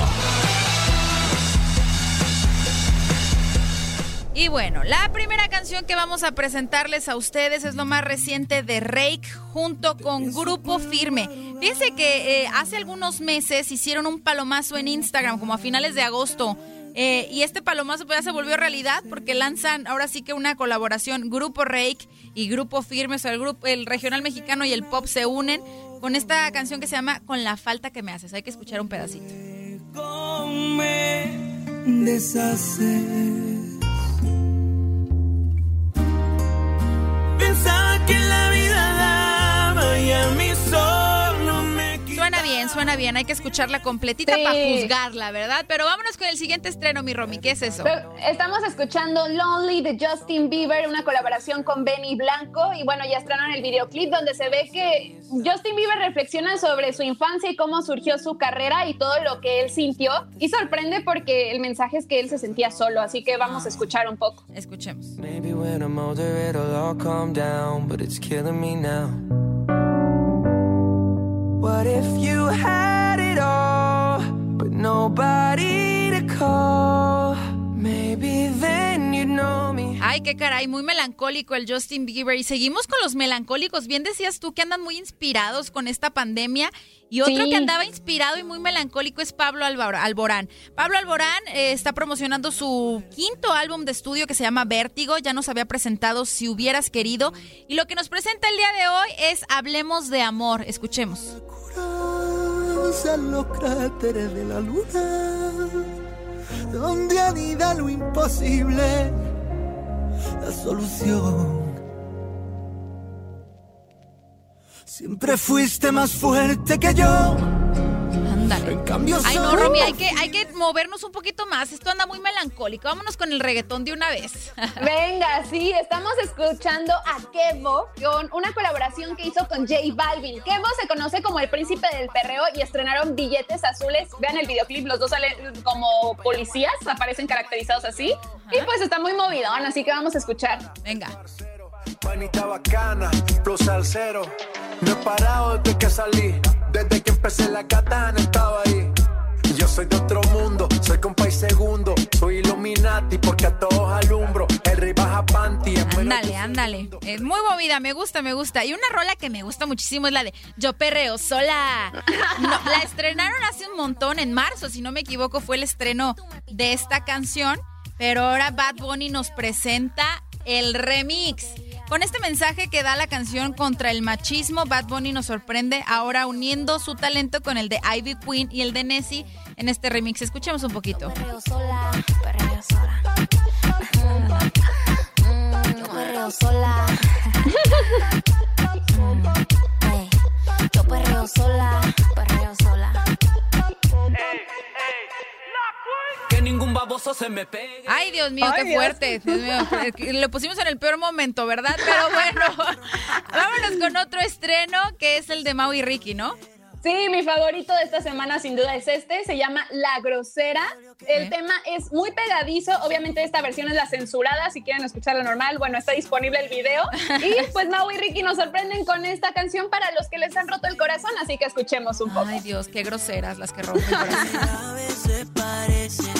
Y bueno, la primera canción que vamos a presentarles a ustedes es lo más reciente de Rake junto con Grupo Firme. Fíjense que eh, hace algunos meses hicieron un palomazo en Instagram, como a finales de agosto. eh, y este palomazo pues, ya se volvió realidad porque lanzan ahora sí que una colaboración Grupo Rake y Grupo Firme, o sea, el, grupo, el regional mexicano y el pop se unen con esta canción que se llama Con la falta que me haces. Hay que escuchar un pedacito. me deshaces. Pensaba que la vida daba y a mí solo Suena bien. Hay que escucharla completita Sí. para juzgarla, ¿verdad? Pero vámonos con el siguiente estreno, mi Romy. ¿Qué es eso? Pero Estamos escuchando Lonely de Justin Bieber, una colaboración con Benny Blanco. Y bueno, ya estrenaron el videoclip donde se ve que Justin Bieber reflexiona sobre su infancia y cómo surgió su carrera y todo lo que él sintió. Y sorprende porque el mensaje es que él se sentía solo. Así que vamos a escuchar un poco. Escuchemos. Maybe when I'm older it'll all calm down, but it's killing me now. What if you had it all, but nobody to call? Maybe then you'd know me. Ay, qué caray, muy melancólico el Justin Bieber. Y seguimos con los melancólicos. Bien decías tú que andan muy inspirados con esta pandemia. Y otro que andaba inspirado y muy melancólico es Pablo Alborán. Pablo Alborán eh, está promocionando su quinto álbum de estudio que se llama Vértigo. Ya nos había presentado Si hubieras querido. Y lo que nos presenta el día de hoy es Hablemos de amor. Escuchemos. los cráteres de la luna, donde anida lo imposible, la solución. Siempre fuiste más fuerte que yo Ay, no, Romy, hay que, hay que movernos un poquito más. Esto anda muy melancólico. Vámonos con el reggaetón de una vez. Venga, sí, estamos escuchando a Kevo con una colaboración que hizo con J Balvin. Kevo se conoce como el príncipe del perreo y estrenaron billetes azules. Vean el videoclip, los dos salen como policías, aparecen caracterizados así. Y pues está muy movido, así que vamos a escuchar. Venga. Panita bacana, plus al cero. No he parado desde que salí. Desde que empecé la katana estaba ahí. Yo soy de otro mundo, soy compa y segundo. Soy Illuminati porque a todos alumbro. El rey baja panty. Ándale, ándale. Es muy movida, me gusta, me gusta. Y una rola que me gusta muchísimo es la de Yo perreo sola. la estrenaron hace un montón, en marzo, si no me equivoco, fue el estreno de esta canción. Pero ahora Bad Bunny nos presenta el remix. Con este mensaje que da la canción contra el machismo, Bad Bunny nos sorprende ahora uniendo su talento con el de Ivy Queen y el de Nessie en este remix. Escuchemos un poquito. Se me pegue. Ay, Dios mío, qué fuerte. Lo pusimos en el peor momento, ¿verdad? Pero bueno, vámonos con otro estreno que es el de Mau y Ricky, ¿no? Sí, mi favorito de esta semana sin duda es este, se llama La Grosera. El tema es muy pegadizo, obviamente esta versión es la censurada, si quieren escucharla normal, bueno, está disponible el video. Y pues Mau y Ricky nos sorprenden con esta canción para los que les han roto el corazón, así que escuchemos un poco. Ay Dios, qué groseras las que rompen el corazón.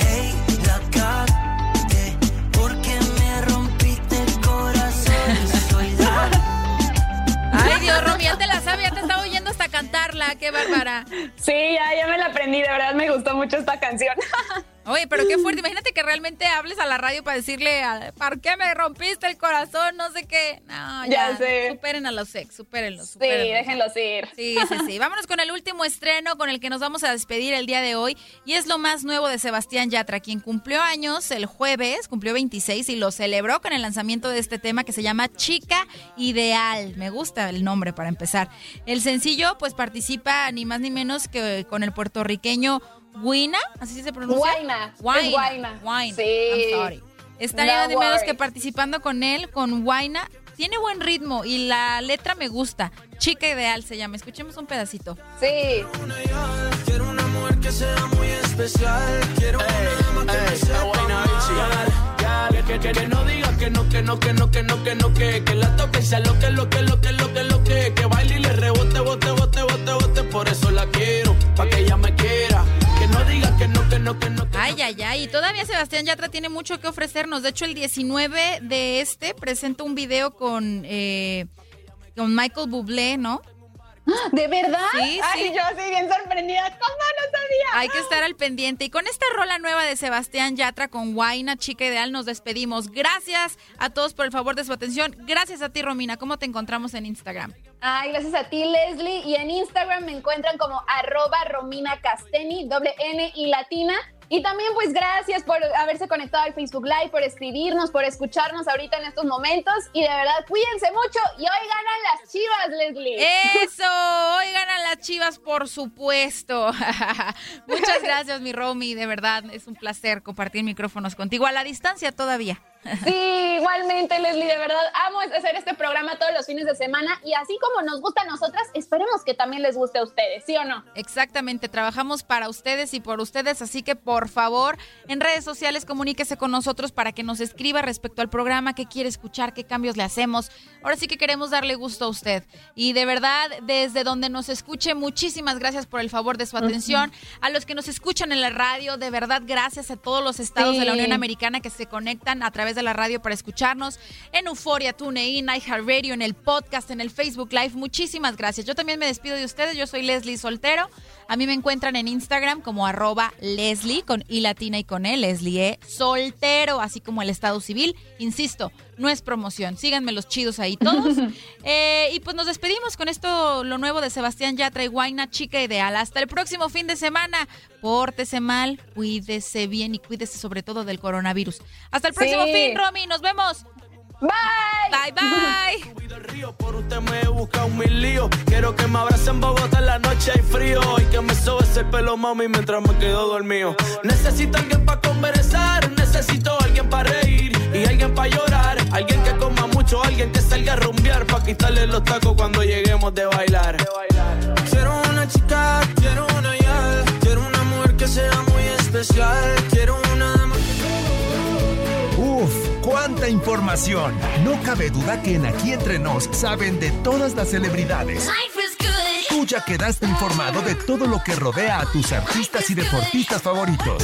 cantarla, qué bárbara. Sí, ya, ya me la aprendí, de verdad me gustó mucho esta canción. Oye, pero qué fuerte. Imagínate que realmente hables a la radio para decirle, ¿por qué me rompiste el corazón? No sé qué. No, ya, sé. Superen a los ex, supérenlos. Sí, déjenlos ir. Sí, sí, sí. Vámonos con el último estreno con el que nos vamos a despedir el día de hoy. Y es lo más nuevo de Sebastián Yatra, quien cumplió años el jueves, cumplió 26 y lo celebró con el lanzamiento de este tema que se llama Chica Ideal. Me gusta el nombre para empezar. El sencillo, pues participa ni más ni menos que con el puertorriqueño Guina, así se pronuncia. Guaina. Guaina. Guaina. Sí. I'm sorry. Estaría de menos que participando con él, con Guaina. Tiene buen ritmo y la letra me gusta. Chica ideal se llama. Escuchemos un pedacito. Sí. Quiero una mujer que sea muy especial. Quiero una que sea que, que, que, no diga que no, que no, que no, que no, que no, que, que la toque sea lo que, lo que, lo que, lo que, lo que, que baile y le rebote, bote, bote, bote, bote, por eso la quiero, pa' que ella me quiera Ay, ay, ay. Y todavía Sebastián Yatra tiene mucho que ofrecernos. De hecho, el 19 de este presenta un video con, eh, con Michael Bublé, ¿no? ¿De verdad? Sí, Ay, yo así bien sorprendida. ¿Cómo no sabía? Hay que estar al pendiente. Y con esta rola nueva de Sebastián Yatra con Guaina, chica ideal, nos despedimos. Gracias a todos por el favor de su atención. Gracias a ti, Romina. ¿Cómo te encontramos en Instagram? Ay, gracias a ti, Leslie. Y en Instagram me encuentran como arroba Romina Casteni, doble N y latina. Y también pues gracias por haberse conectado al Facebook Live, por escribirnos, por escucharnos ahorita en estos momentos. Y de verdad, cuídense mucho y hoy ganan las chivas, Leslie. Eso, hoy ganan las chivas, por supuesto. Muchas gracias, mi Romy, de verdad, es un placer compartir micrófonos contigo a la distancia todavía. Sí, igualmente, Leslie, de verdad, amo hacer este programa todos los fines de semana y así como nos gusta a nosotras, esperemos que también les guste a ustedes, ¿sí o no? Exactamente, trabajamos para ustedes y por ustedes, así que por favor, en redes sociales comuníquese con nosotros para que nos escriba respecto al programa, qué quiere escuchar, qué cambios le hacemos. Ahora sí que queremos darle gusto a usted. Y de verdad, desde donde nos escuche, muchísimas gracias por el favor de su atención. A los que nos escuchan en la radio, de verdad, gracias a todos los estados de la Unión Americana que se conectan a través de la radio para escucharnos en Euforia, TuneIn, iHeartRadio, en el podcast, en el Facebook Live. Muchísimas gracias. Yo también me despido de ustedes. Yo soy Leslie Soltero. A mí me encuentran en Instagram como arroba Leslie con I latina y con E, Leslie E, soltero, así como el estado civil. Insisto, no es promoción. Síganme los chidos ahí todos. Eh, y pues nos despedimos con esto, lo nuevo de Sebastián Yatra y Guaina, chica ideal. Hasta el próximo fin de semana. Pórtese mal, cuídese bien y cuídese sobre todo del coronavirus. Hasta el próximo Sí. fin, Romy. Nos vemos. Bye. Bye, bye. Por usted me he buscado mil líos. Quiero que me abracen en Bogotá en la noche hay frío. Y que me sobes el pelo, mami, mientras me quedo dormido. Necesito alguien para conversar. Necesito alguien para reír. Y alguien para llorar. Alguien que coma mucho. Alguien que salga a rumbear. Para quitarle los tacos cuando lleguemos de bailar. Quiero una chica, quiero una ya. Quiero una mujer que sea muy especial. Quiero una dama Uf, cuánta información. No cabe duda que en Aquí Entre Nos saben de todas las celebridades. Tú ya quedaste informado de todo lo que rodea a tus artistas y deportistas favoritos.